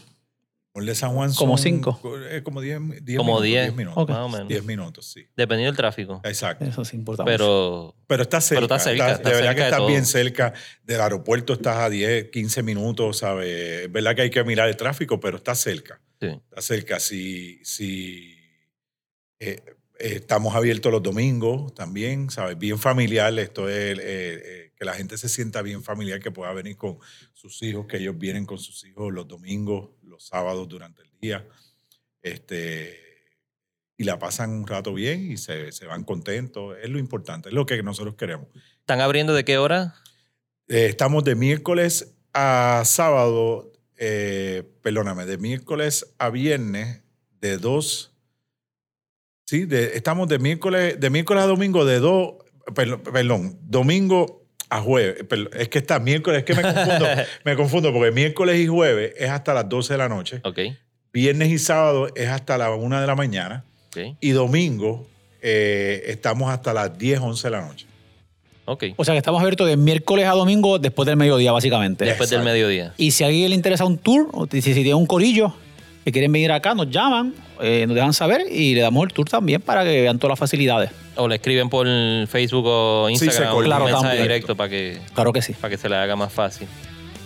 Por de San Juan Como son- cinco. eh, como diez, diez Como minutos. diez, diez minutos. Ok. más o menos. Diez minutos, sí. Dependiendo del tráfico. Exacto. Eso es importante. Pero Pero está cerca. está cerca, estás- está de verdad cerca que de estás todo. bien cerca. Del aeropuerto estás a 10, 15 minutos, ¿sabes? Es verdad que hay que mirar el tráfico, pero está cerca. Sí. Está cerca. Si, si eh, estamos abiertos los domingos también, ¿sabes? Bien familiar. Esto es eh, eh, que la gente se sienta bien familiar, que pueda venir con sus hijos, que ellos vienen con sus hijos los domingos, los sábados durante el día. Este, y la pasan un rato bien y se, se van contentos. Es lo importante, es lo que nosotros queremos. ¿Están abriendo de qué hora? Eh, estamos de miércoles a sábado, eh, perdóname, de miércoles a viernes de 2. Sí, de, estamos de miércoles, de miércoles a domingo de 2, perdón, perdón, domingo a jueves. Perdón, es que está miércoles, es que me confundo, [LAUGHS] me confundo porque miércoles y jueves es hasta las 12 de la noche. Ok. Viernes y sábado es hasta la una de la mañana. Y domingo eh, estamos hasta las 10, 11 de la noche. O sea que estamos abiertos de miércoles a domingo después del mediodía, básicamente. Después del mediodía. Y si a alguien le interesa un tour, o si, si tiene un corillo que quieren venir acá, nos llaman, eh, nos dejan saber y le damos el tour también para que vean todas las facilidades. O le escriben por Facebook o Sí, se Instagram un coordina. Claro, mensaje también. directo para que, Claro que sí. para que se le haga más fácil.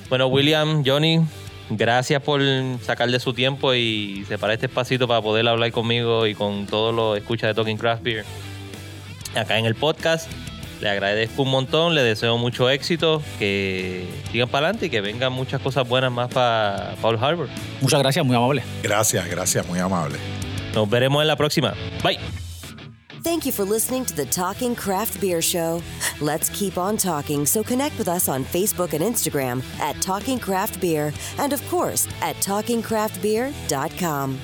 Bueno, William, Johnny, gracias por sacar de su tiempo y separar este espacito para poder hablar conmigo y con todos los escuchas de Talking Craft Beer acá en el podcast. Le agradezco un montón, le deseo mucho éxito, que sigan para adelante y que vengan muchas cosas buenas más para Paul Harbor. Muchas gracias, muy amable. Gracias, gracias, muy amable. Nos veremos en la próxima. Bye. Thank you for listening to the Talking Craft Beer Show. Let's keep on talking, so connect with us on Facebook and Instagram at Talking Craft Beer, and of course at TalkingCraftBeer.com.